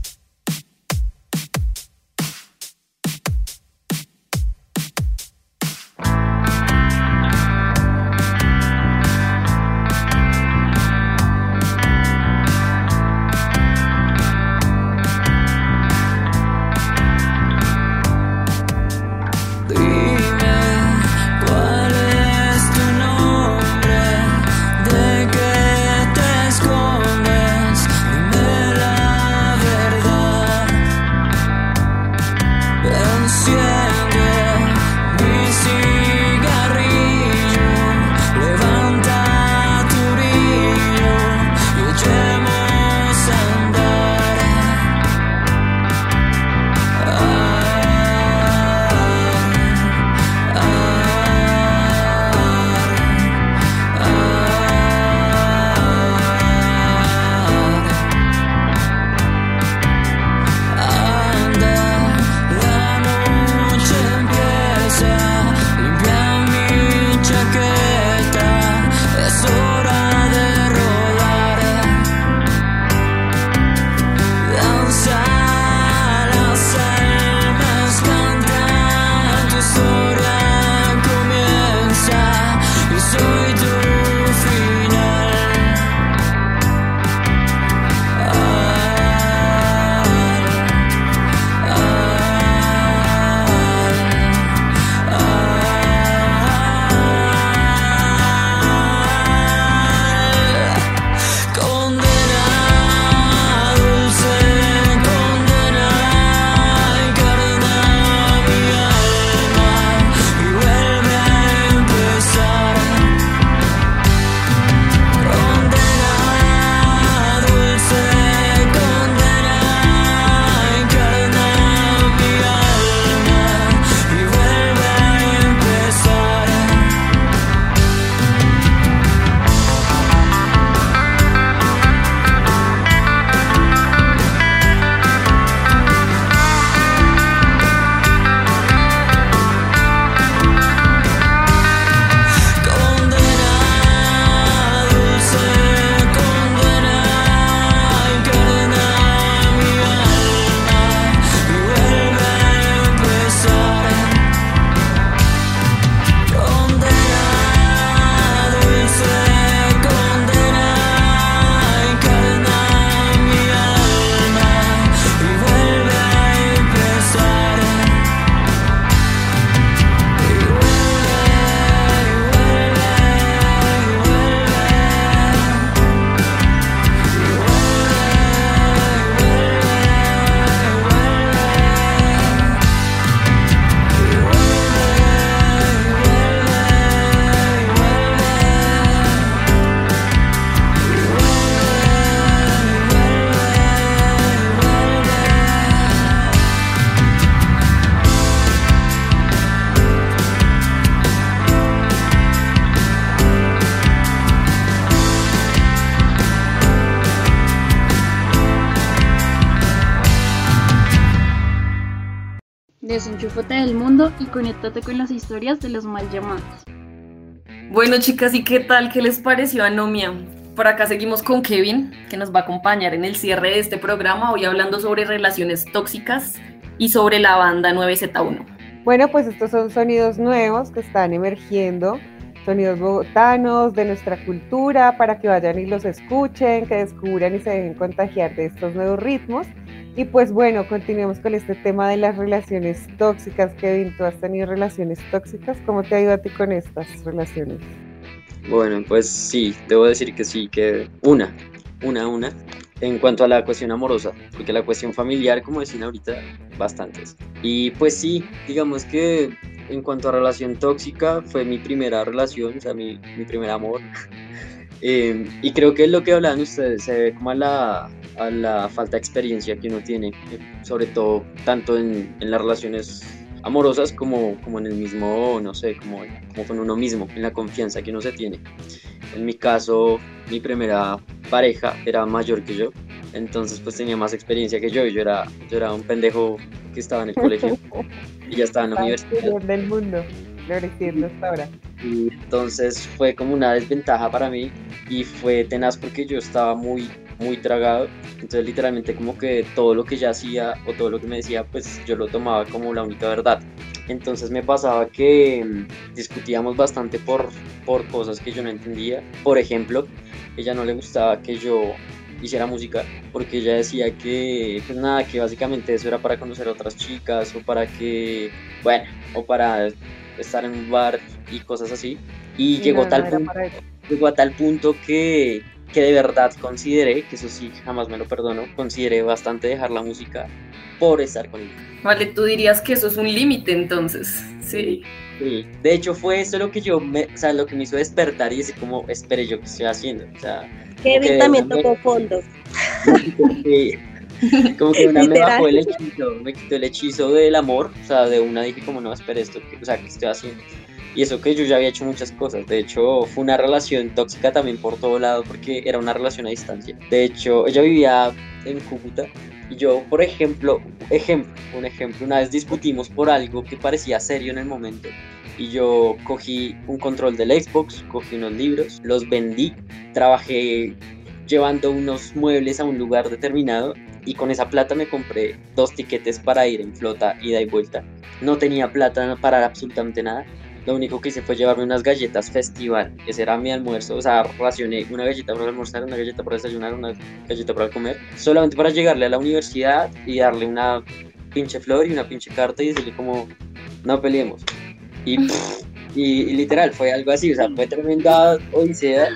Conéctate con las historias de los mal llamados. Bueno, chicas, ¿y qué tal? ¿Qué les pareció Anomia? Por acá seguimos con Kevin, que nos va a acompañar en el cierre de este programa, hoy hablando sobre relaciones tóxicas y sobre la banda 9Z1. Bueno, pues estos son sonidos nuevos que están emergiendo, sonidos bogotanos de nuestra cultura, para que vayan y los escuchen, que descubran y se dejen contagiar de estos nuevos ritmos. Y pues bueno, continuemos con este tema de las relaciones tóxicas. Kevin, ¿tú has tenido relaciones tóxicas? ¿Cómo te ha ido a ti con estas relaciones? Bueno, pues sí, debo decir que sí, que una, una, una. En cuanto a la cuestión amorosa, porque la cuestión familiar, como decían ahorita, bastantes. Y pues sí, digamos que en cuanto a relación tóxica, fue mi primera relación, o sea, mi, mi primer amor. [LAUGHS] Eh, y creo que lo que hablan ustedes se ve como a la, a la falta de experiencia que uno tiene, eh, sobre todo tanto en, en las relaciones amorosas como, como en el mismo, no sé, como, como con uno mismo, en la confianza que uno se tiene. En mi caso, mi primera pareja era mayor que yo, entonces pues tenía más experiencia que yo, y yo era, yo era un pendejo que estaba en el colegio [LAUGHS] y ya estaba en la universidad. del mundo, floreciendo hasta ahora. Y entonces fue como una desventaja para mí y fue tenaz porque yo estaba muy, muy tragado. Entonces literalmente como que todo lo que ella hacía o todo lo que me decía, pues yo lo tomaba como la única verdad. Entonces me pasaba que mm, discutíamos bastante por, por cosas que yo no entendía. Por ejemplo, ella no le gustaba que yo hiciera música porque ella decía que pues nada que básicamente eso era para conocer a otras chicas o para que bueno o para estar en un bar y cosas así. Y Sí, llegó no, tal punto llegó a tal punto que que de verdad consideré que eso sí jamás me lo perdono consideré bastante dejar la música por estar con ella. Vale, tú dirías que eso es un límite entonces, sí. Sí, de hecho fue eso lo que yo me, o sea, lo que me hizo despertar y decir como, espere yo qué estoy haciendo, o sea, como Kevin que también una me- tocó fondo. Sí. como que una me bajó el hechizo, me quitó el hechizo del amor, o sea, de una dije como, no, espere esto, que- o sea, ¿qué estoy haciendo? Y eso que yo ya había hecho muchas cosas, de hecho fue una relación tóxica también por todo lado porque era una relación a distancia. De hecho, ella vivía en Cúcuta y yo, por ejemplo, ejemplo, un ejemplo, una vez discutimos por algo que parecía serio en el momento y yo cogí un control del Xbox, cogí unos libros, los vendí, trabajé llevando unos muebles a un lugar determinado y con esa plata me compré dos tiquetes para ir en flota ida y vuelta. No tenía plata para absolutamente nada. Lo único que hice fue llevarme unas galletas festival. Ese era mi almuerzo. O sea, racioné una galleta para almorzar, una galleta para desayunar, una galleta para comer. Solamente para llegarle a la universidad y darle una pinche flor y una pinche carta y decirle como, no peleemos. Y, [LAUGHS] y, y literal, fue algo así. O sea, fue tremenda odisea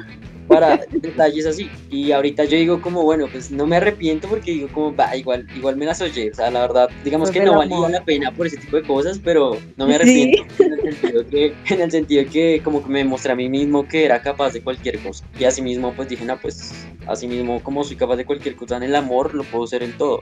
para detalles así. Y ahorita yo digo como, bueno, pues no me arrepiento porque digo como, va, igual, igual me las oye. O sea, la verdad, digamos Pues que no valía amor. la pena por ese tipo de cosas, pero no me arrepiento en, el sentido que, en el sentido que como que me mostré a mí mismo que era capaz de cualquier cosa. Y así mismo pues dije, no, pues así mismo como soy capaz de cualquier cosa en el amor, lo puedo ser en todo.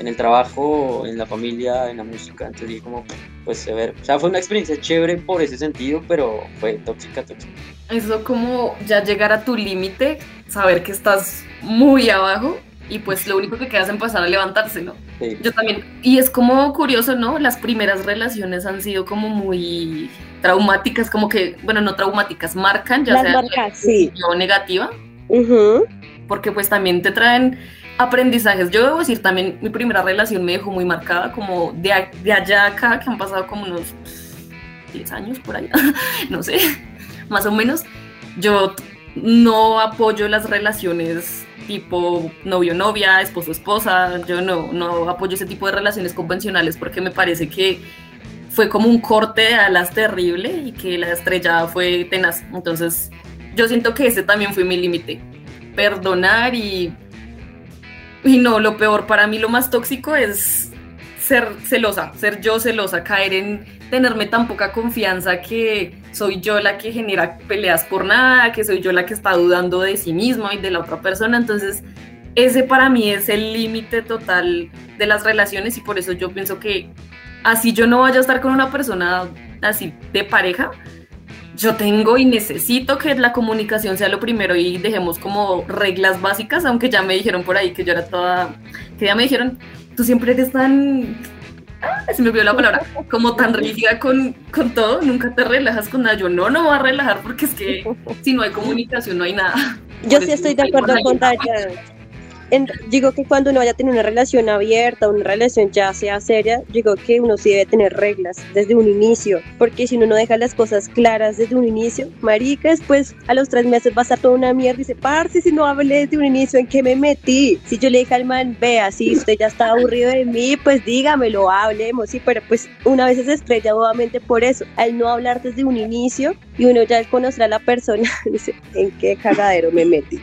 En el trabajo, en la familia, en la música. Entonces dije como, pues severo. O sea, fue una experiencia chévere por ese sentido, pero fue tóxica, tóxica. Eso como ya llegar a tu límite, saber que estás muy abajo y pues lo único que queda es empezar a levantarse, ¿no? Sí. Yo también. Y es como curioso, ¿no? Las primeras relaciones han sido como muy traumáticas, como que, bueno, no traumáticas, marcan, ya Las sea marcas, sí. negativa, Ujú. porque pues también te traen aprendizajes. Yo debo decir también, mi primera relación me dejó muy marcada, como de, de allá acá, que han pasado como unos 10 años por allá, [LAUGHS] no sé, más o menos. Yo no apoyo las relaciones tipo novio-novia, esposo-esposa, yo no, no apoyo ese tipo de relaciones convencionales porque me parece que fue como un corte de alas terrible y que la estrellada fue tenaz. Entonces, yo siento que ese también fue mi límite. Perdonar y. Y no, lo peor para mí, lo más tóxico es ser celosa, ser yo celosa, caer en tenerme tan poca confianza que soy yo la que genera peleas por nada, que soy yo la que está dudando de sí misma y de la otra persona. Entonces, ese para mí es el límite total de las relaciones y por eso yo pienso que así yo no vaya a estar con una persona así de pareja, yo tengo y necesito que la comunicación sea lo primero y dejemos como reglas básicas, aunque ya me dijeron por ahí que yo era toda, que ya me dijeron, tú siempre eres tan ah, se me olvidó la palabra, como tan rígida con, con todo, nunca te relajas con nada. Yo no, no voy a relajar porque es que si no hay comunicación no hay nada. Yo Por sí estoy de acuerdo con ayuda. En- digo que cuando uno vaya a tener una relación abierta, una relación ya sea seria, digo que uno sí debe tener reglas desde un inicio, porque si uno no deja las cosas claras desde un inicio, marica, después a los tres meses va a estar toda una mierda y dice, parce, si no hablé desde un inicio, ¿en qué me metí? Si yo le dije al man, vea, si usted ya está aburrido de mí, pues dígamelo, hablemos, sí, pero pues una vez se estrella nuevamente por eso, al no hablar desde un inicio y uno ya al conocer a la persona, [LAUGHS] dice, ¿en qué cagadero me metí?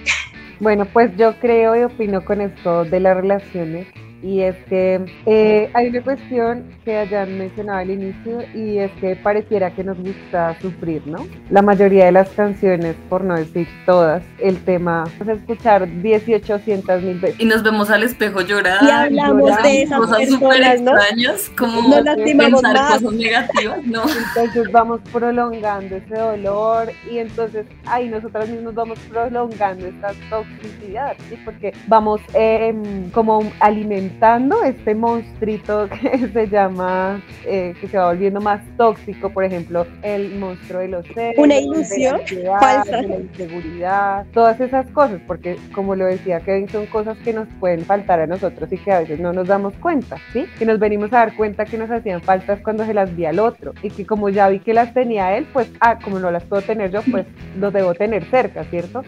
Bueno, pues yo creo y opino con esto de las relaciones y es que eh, hay una cuestión que hayan mencionado al inicio y es que pareciera que nos gusta sufrir, ¿no? La mayoría de las canciones, por no decir todas, el tema es escuchar 1800 mil veces. Y nos vemos al espejo llorar. Y hablamos de esas cosas súper personas, ¿no? extrañas, como No pensar más. cosas negativas, ¿no? Entonces vamos prolongando ese dolor y entonces ahí nosotras mismos vamos prolongando esta toxicidad, ¿sí? Porque vamos eh, como alimentando este monstruito [LAUGHS] que se llama, eh, que se va volviendo más tóxico, por ejemplo, el monstruo de los celos, Una de la ilusión ansiedad, falsa. de la inseguridad, todas esas cosas, porque como lo decía Kevin, son cosas que nos pueden faltar a nosotros y que a veces no nos damos cuenta, ¿sí? Que nos venimos a dar cuenta que nos hacían faltas cuando se las vi al otro y que como ya vi que las tenía él, pues, ah, como no las puedo tener yo, pues [LAUGHS] los debo tener cerca, ¿cierto?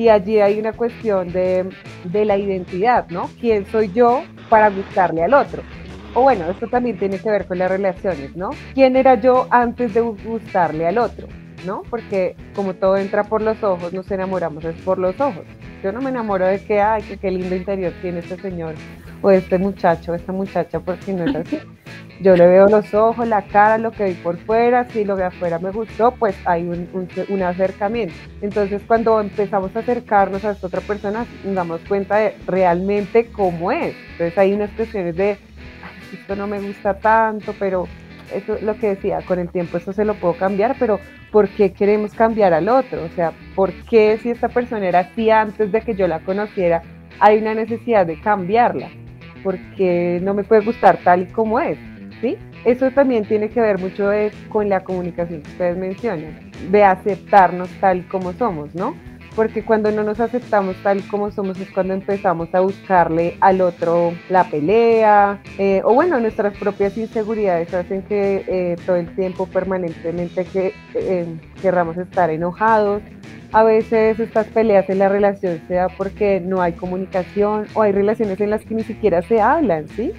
Y allí hay una cuestión de, de la identidad, ¿no? ¿Quién soy yo para gustarle al otro? O bueno, esto también tiene que ver con las relaciones, ¿no? ¿Quién era yo antes de gustarle al otro? ¿No? Porque como todo entra por los ojos, nos enamoramos es por los ojos. Yo no me enamoro de que, ay, que qué lindo interior tiene este señor o este muchacho, esta muchacha, porque no es así. Yo le veo los ojos, la cara, lo que vi por fuera, si lo de afuera me gustó, pues hay un, un- acercamiento. Entonces cuando empezamos a acercarnos a esta otra persona, nos damos cuenta de realmente cómo es. Entonces hay unas cuestiones de, "Ay, esto no me gusta tanto, pero eso es lo que decía, con el tiempo esto se lo puedo cambiar, pero ¿por qué queremos cambiar al otro? O sea, ¿por qué si esta persona era así antes de que yo la conociera, hay una necesidad de cambiarla? Porque no me puede gustar tal y como es, ¿sí? Eso también tiene que ver mucho con la comunicación que ustedes mencionan, de aceptarnos tal y como somos, ¿no? Porque cuando no nos aceptamos tal como somos es cuando empezamos a buscarle al otro la pelea, eh, o bueno, nuestras propias inseguridades hacen que eh, todo el tiempo permanentemente que eh, querramos estar enojados. A veces estas peleas en la relación se da porque no hay comunicación o hay relaciones en las que ni siquiera se hablan, ¿sí?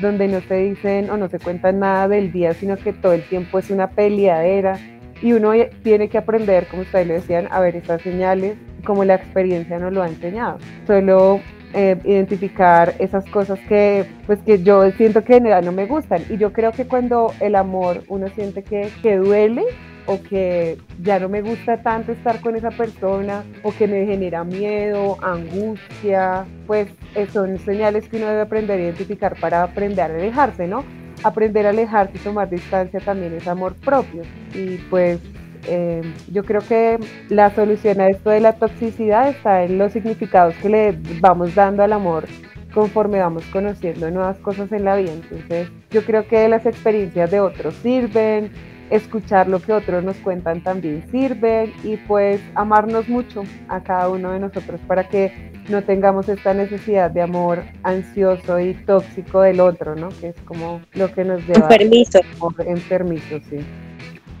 Donde no se dicen o no se cuentan nada del día, sino que todo el tiempo es una peleadera y uno tiene que aprender, como ustedes lo decían, a ver estas señales, como la experiencia nos lo ha enseñado. Solo eh, identificar esas cosas que, pues, que yo siento que en realidad no me gustan. Y yo creo que cuando el amor uno siente que, que duele o que ya no me gusta tanto estar con esa persona o que me genera miedo, angustia, pues eh, son señales que uno debe aprender a identificar para aprender a alejarse, ¿no? Aprender a alejarse y tomar distancia también es amor propio. Y pues eh, yo creo que la solución a esto de la toxicidad está en los significados que le vamos dando al amor conforme vamos conociendo nuevas cosas en la vida. Entonces yo creo que las experiencias de otros sirven, escuchar lo que otros nos cuentan también sirven y pues amarnos mucho a cada uno de nosotros para que no tengamos esta necesidad de amor ansioso y tóxico del otro, ¿no? Que es como lo que nos lleva Enfermizo. a enfermizo, sí.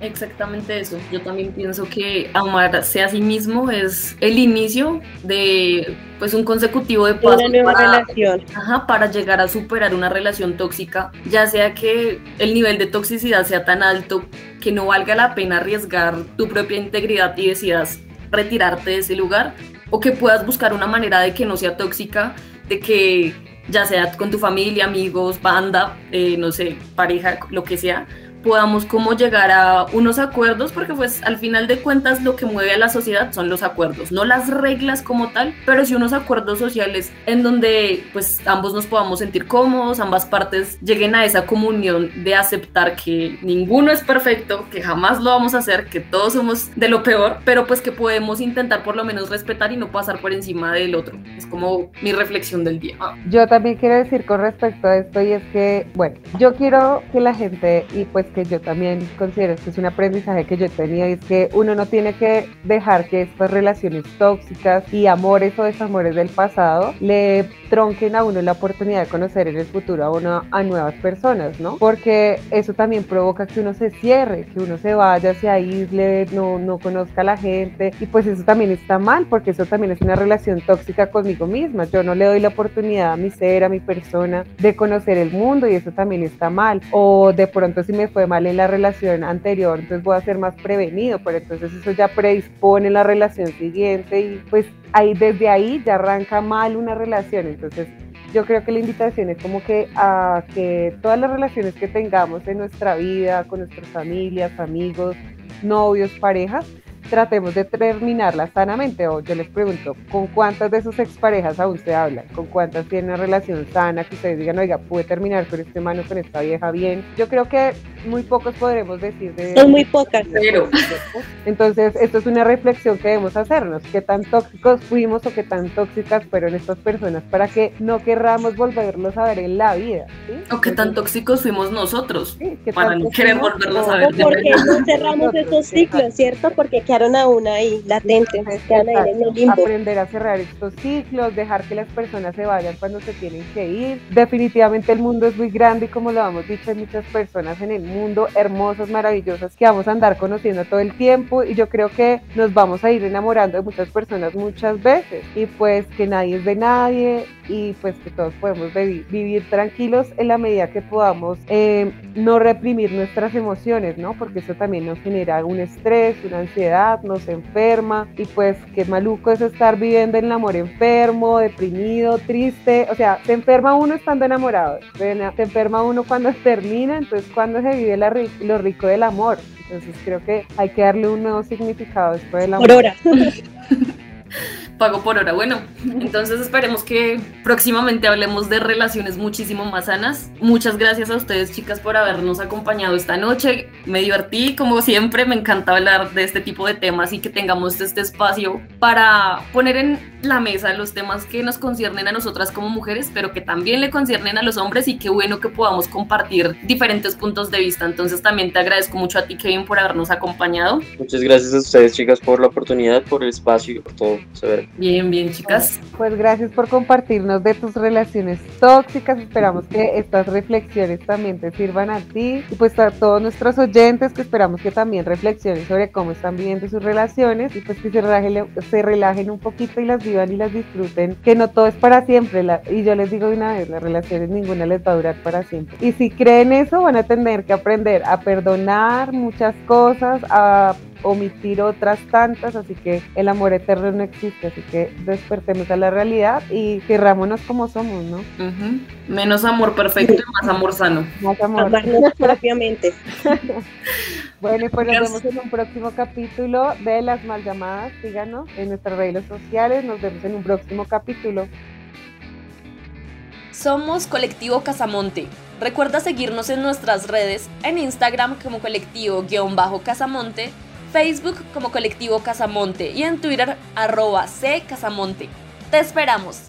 Exactamente eso. Yo también pienso que amarse a sí mismo es el inicio de pues un consecutivo de pasos Una nueva para, relación. Ajá, para llegar a superar una relación tóxica, ya sea que el nivel de toxicidad sea tan alto que no valga la pena arriesgar tu propia integridad y decidas retirarte de ese lugar, o que puedas buscar una manera de que no sea tóxica, de que ya sea con tu familia, amigos, banda, eh, no sé, pareja, lo que sea, podamos como llegar a unos acuerdos, porque pues al final de cuentas lo que mueve a la sociedad son los acuerdos, no las reglas como tal, pero sí unos acuerdos sociales en donde pues ambos nos podamos sentir cómodos, ambas partes lleguen a esa comunión de aceptar que ninguno es perfecto, que jamás lo vamos a hacer, que todos somos de lo peor, pero pues que podemos intentar por lo menos respetar y no pasar por encima del otro. Es como mi reflexión del día. Yo también quiero decir con respecto a esto y es que, bueno, yo quiero que la gente y pues que yo también considero que es un aprendizaje que yo y es que uno no tiene que dejar que estas relaciones tóxicas y amores o desamores del pasado le tronquen a uno la oportunidad de conocer en el futuro a uno a nuevas personas, ¿no? Porque eso también provoca que uno se cierre, que uno se vaya, se aísle, no, no conozca a la gente y pues eso también está mal porque eso también es una relación tóxica conmigo misma. Yo no le doy la oportunidad a mi ser, a mi persona de conocer el mundo y eso también está mal. O de pronto si me fue mal en la relación anterior, entonces voy a ser más prevenido, pero entonces eso ya predispone la relación siguiente y pues ahí desde ahí ya arranca mal una relación. Entonces yo creo que la invitación es como que a que todas las relaciones que tengamos en nuestra vida, con nuestras familias, amigos, novios, parejas, tratemos de terminarla sanamente. O yo les pregunto, ¿con cuántas de sus exparejas aún se hablan? ¿Con cuántas tienen una relación sana? Que ustedes digan, oiga, pude terminar con este mano, con esta vieja bien. Yo creo que muy pocos podremos decir de... Son muy pocas. Pero... Entonces, esto es una reflexión que debemos hacernos. ¿Qué tan tóxicos fuimos o qué tan tóxicas fueron estas personas para que no querramos volverlos a ver en la vida? ¿sí? O qué tan tóxicos fuimos nosotros Sí, ¿qué para no querer volverlos a ver. Porque no cerramos esos ciclos, ¿cierto? Porque quedaron aún ahí, latentes, quedan ahí en el limbo. aprender a cerrar estos ciclos, dejar que las personas se vayan cuando se tienen que ir. Definitivamente el mundo es muy grande y como lo hemos dicho, hay muchas personas en el mundo hermosas, maravillosas que vamos a andar conociendo todo el tiempo y yo creo que nos vamos a ir enamorando de muchas personas muchas veces y pues que nadie es de nadie y pues que todos podemos vi- vivir tranquilos en la medida que podamos eh, no reprimir nuestras emociones, ¿no? Porque eso también nos genera un estrés, una ansiedad, nos enferma y pues qué maluco es estar viviendo en el amor enfermo, deprimido, triste, o sea, se enferma uno estando enamorado, se se enferma uno cuando [LAUGHS] termina, entonces cuando se vive la lo rico del amor. Entonces creo que hay que darle un nuevo significado después del amor. Por hora. [LAUGHS] pago por hora. Bueno, [LAUGHS] entonces esperemos que próximamente hablemos de relaciones muchísimo más sanas. Muchas gracias a ustedes, chicas, por habernos acompañado esta noche. Me divertí, como siempre, me encanta hablar de este tipo de temas y que tengamos este espacio para poner en la mesa los temas que nos conciernen a nosotras como mujeres, pero que también le conciernen a los hombres y qué bueno que podamos compartir diferentes puntos de vista. Entonces también te agradezco mucho a ti, Kevin, por habernos acompañado. Muchas gracias a ustedes, chicas, por la oportunidad, por el espacio y por todo. Severo. Bien, bien, chicas. Pues gracias por compartirnos de tus relaciones tóxicas. Esperamos que estas reflexiones también te sirvan a ti y pues a todos nuestros oyentes que esperamos que también reflexionen sobre cómo están viviendo sus relaciones y pues que se relajen, se relajen un poquito y las vivan y las disfruten, que no todo es para siempre. la- y yo les digo de una vez, las relaciones ninguna les va a durar para siempre. Y si creen eso, van a tener que aprender a perdonar muchas cosas, a omitir otras tantas, así que el amor eterno no existe, así que despertemos a la realidad y querrámonos como somos, ¿no? Menos amor perfecto y más amor sano. Más amor. Amarnos propiamente. [LAUGHS] Bueno, y pues nos vemos en un próximo capítulo de Las Mal Llamadas, síganos en nuestras redes sociales, nos vemos en un próximo capítulo. Somos Colectivo Casamonte. Recuerda seguirnos en nuestras redes, en Instagram como colectivo-casamonte, Facebook como colectivo Casamonte y en Twitter arroba C Casamonte. Te esperamos.